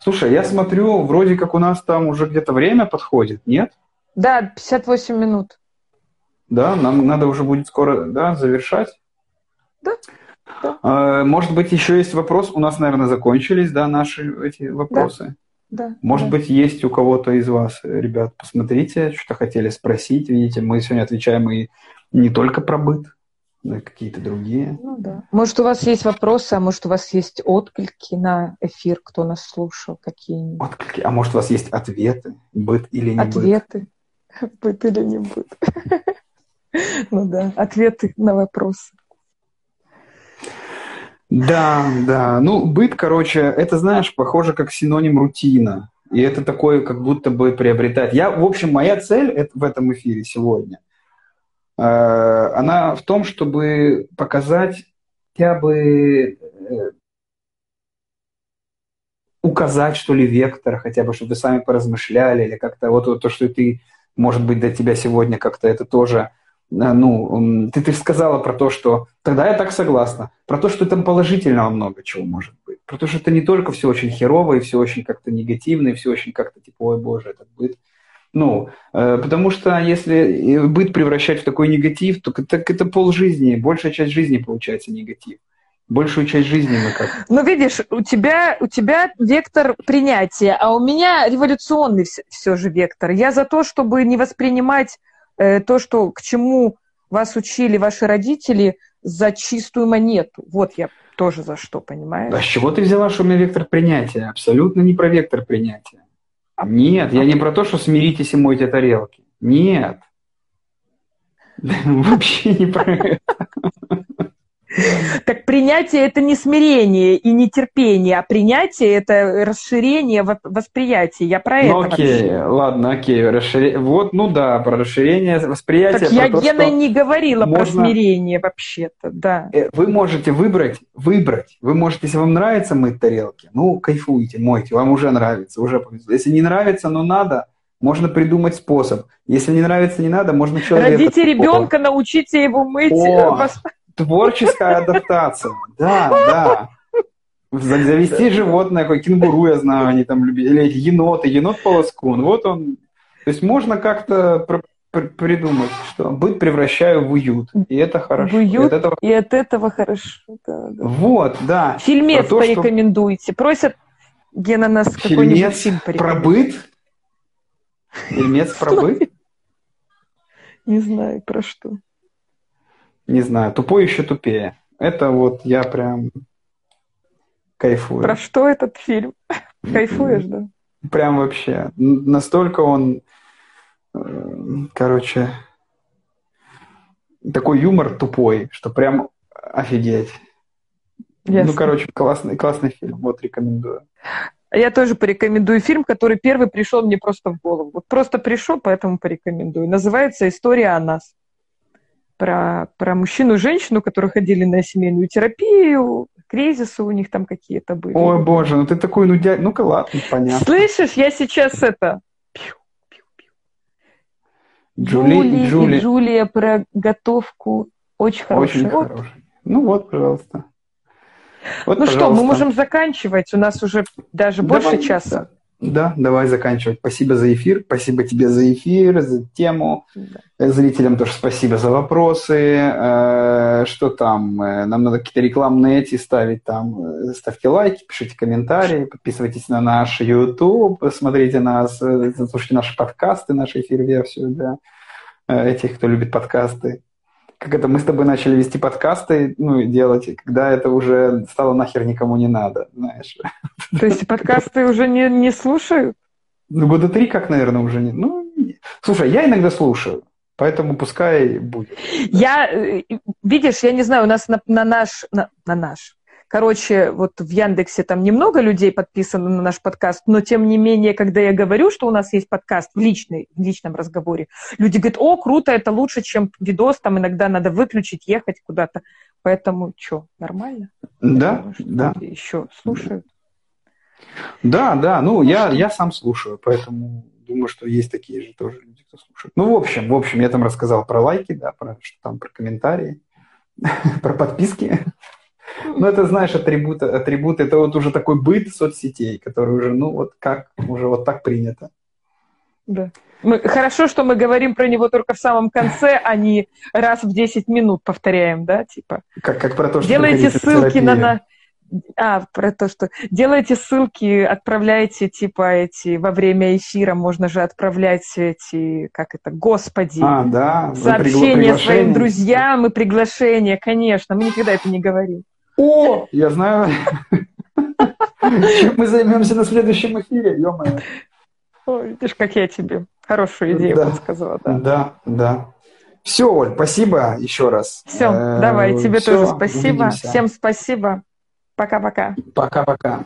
Слушай, я смотрю, вроде как у нас там уже где-то время подходит, нет? Да, 58 минут. Да, нам надо уже будет скоро да, завершать. Да. да. Может быть, еще есть вопрос. У нас, наверное, закончились, да, наши эти вопросы. Да. да Может да. быть, есть у кого-то из вас, ребят, посмотрите, что хотели спросить. Видите, мы сегодня отвечаем и не только про быт какие-то другие. Ну, да. Может, у вас есть вопросы, а может, у вас есть отклики на эфир, кто нас слушал, какие-нибудь? Отклики, а может, у вас есть ответы, быт или не ответы. быт? Ответы, быт или не быт. Ну да, ответы на вопросы. Да, да. Ну, быт, короче, это, знаешь, похоже как синоним рутина. И это такое, как будто бы приобретает. Я, в общем, моя цель в этом эфире сегодня она в том, чтобы показать хотя бы указать, что ли, вектор, хотя бы, чтобы вы сами поразмышляли, или как-то вот, вот то, что ты, может быть, до тебя сегодня как-то это тоже, ну, ты, ты сказала про то, что тогда я так согласна, про то, что там положительного много чего может быть, про то, что это не только все очень херово, и все очень как-то негативно, и все очень как-то типа, ой, боже, этот быт. Ну, э, потому что если быт превращать в такой негатив, то это, это пол жизни, большая часть жизни получается негатив большую часть жизни мы как. *laughs* Ну, видишь, у тебя, у тебя вектор принятия, а у меня революционный все, все же вектор. Я за то, чтобы не воспринимать э, то, что, к чему вас учили ваши родители, за чистую монету. Вот я тоже за что, понимаешь? А с чего ты взяла, что у меня вектор принятия? Абсолютно не про вектор принятия. Нет, я не про то, что смиритесь и мойте тарелки. Нет. *laughs* Вообще не про это. *laughs* Так принятие это не смирение и не терпение, а принятие это расширение восприятия. Я про ну, это. Окей, вообще. ладно, окей. Расшир... Вот, ну да, про расширение восприятия. Так я, то, Гена, не говорила можно... про смирение вообще-то, да. Э, вы можете выбрать, выбрать. Вы можете, если вам нравится мыть тарелки, ну, кайфуйте, мойте, вам уже нравится, уже повезло. Если не нравится, но надо, можно придумать способ. Если не нравится, не надо, можно человека... Родите ребенка, научите его мыть. О, Творческая адаптация. Да, да. Завести животное, какое кенгуру, я знаю, они там любят. Или еноты, енот-полоскун. Вот он. То есть можно как-то придумать, что быт превращаю в уют. И это хорошо. В уют, и от этого, и от этого хорошо. Да, да. Вот, да. Фильмец то, порекомендуйте. Что... Просят Гена нас какой-нибудь фильм про быт? Фильмец про быт? Не знаю, про что не знаю, тупой еще тупее. Это вот я прям кайфую. Про что этот фильм? Кайфуешь, да? Прям вообще. Настолько он, э, короче, такой юмор тупой, что прям офигеть. Ну, Ясно. Ну, короче, классный, классный фильм. Вот рекомендую. Я тоже порекомендую фильм, который первый пришел мне просто в голову. Вот просто пришел, поэтому порекомендую. Называется «История о нас» про, про мужчину и женщину, которые ходили на семейную терапию, кризисы у них там какие-то были. Ой, боже, ну ты такой нудя... Ну-ка, ладно, понятно. Слышишь, я сейчас это... Джули, Джули, Джули. Джулия про готовку. Очень хорошая. Очень вот. хорошая. Ну вот, пожалуйста. Вот, ну пожалуйста. что, мы можем заканчивать. У нас уже даже Давай, больше часа. Да, давай заканчивать. Спасибо за эфир, спасибо тебе за эфир, за тему. Да. Зрителям тоже спасибо за вопросы. Э, что там? Э, нам надо какие-то рекламные эти ставить там. Э, ставьте лайки, пишите комментарии, подписывайтесь на наш YouTube, смотрите нас, слушайте наши подкасты, наши эфир-версию для этих, кто любит подкасты как это мы с тобой начали вести подкасты, ну, делать, когда это уже стало нахер никому не надо, знаешь. То есть подкасты уже не, не слушают? Ну, года три как, наверное, уже не. Ну, слушай, я иногда слушаю, поэтому пускай будет. Я, э, видишь, я не знаю, у нас на, на наш, на, на наш, Короче, вот в Яндексе там немного людей подписано на наш подкаст, но тем не менее, когда я говорю, что у нас есть подкаст в, личной, в личном разговоре, люди говорят, о, круто, это лучше, чем видос, там иногда надо выключить, ехать куда-то. Поэтому что, нормально? Да, думаю, да. Еще слушают? Да, да, ну, ну я, я сам слушаю, поэтому думаю, что есть такие же тоже люди, кто слушает. Ну, в общем, в общем, я там рассказал про лайки, да, про что там, про комментарии, *laughs* про подписки. Ну, это, знаешь, атрибут, атрибут, это вот уже такой быт соцсетей, который уже, ну, вот как, уже вот так принято. Да. Мы, хорошо, что мы говорим про него только в самом конце, а не раз в 10 минут повторяем, да, типа. Как, как про то, что Делайте ссылки на, на... А, про то, что делайте ссылки, отправляйте, типа, эти, во время эфира можно же отправлять эти, как это, господи, а, да. сообщения своим друзьям и приглашения, конечно, мы никогда это не говорим. О, я знаю, чем мы займемся на следующем эфире, ё-моё. Видишь, как я тебе хорошую идею да. подсказала. Да, да. да. Все, Оль, спасибо еще раз. Все, э, давай, тебе тоже спасибо. Всем спасибо. Пока-пока. Пока-пока.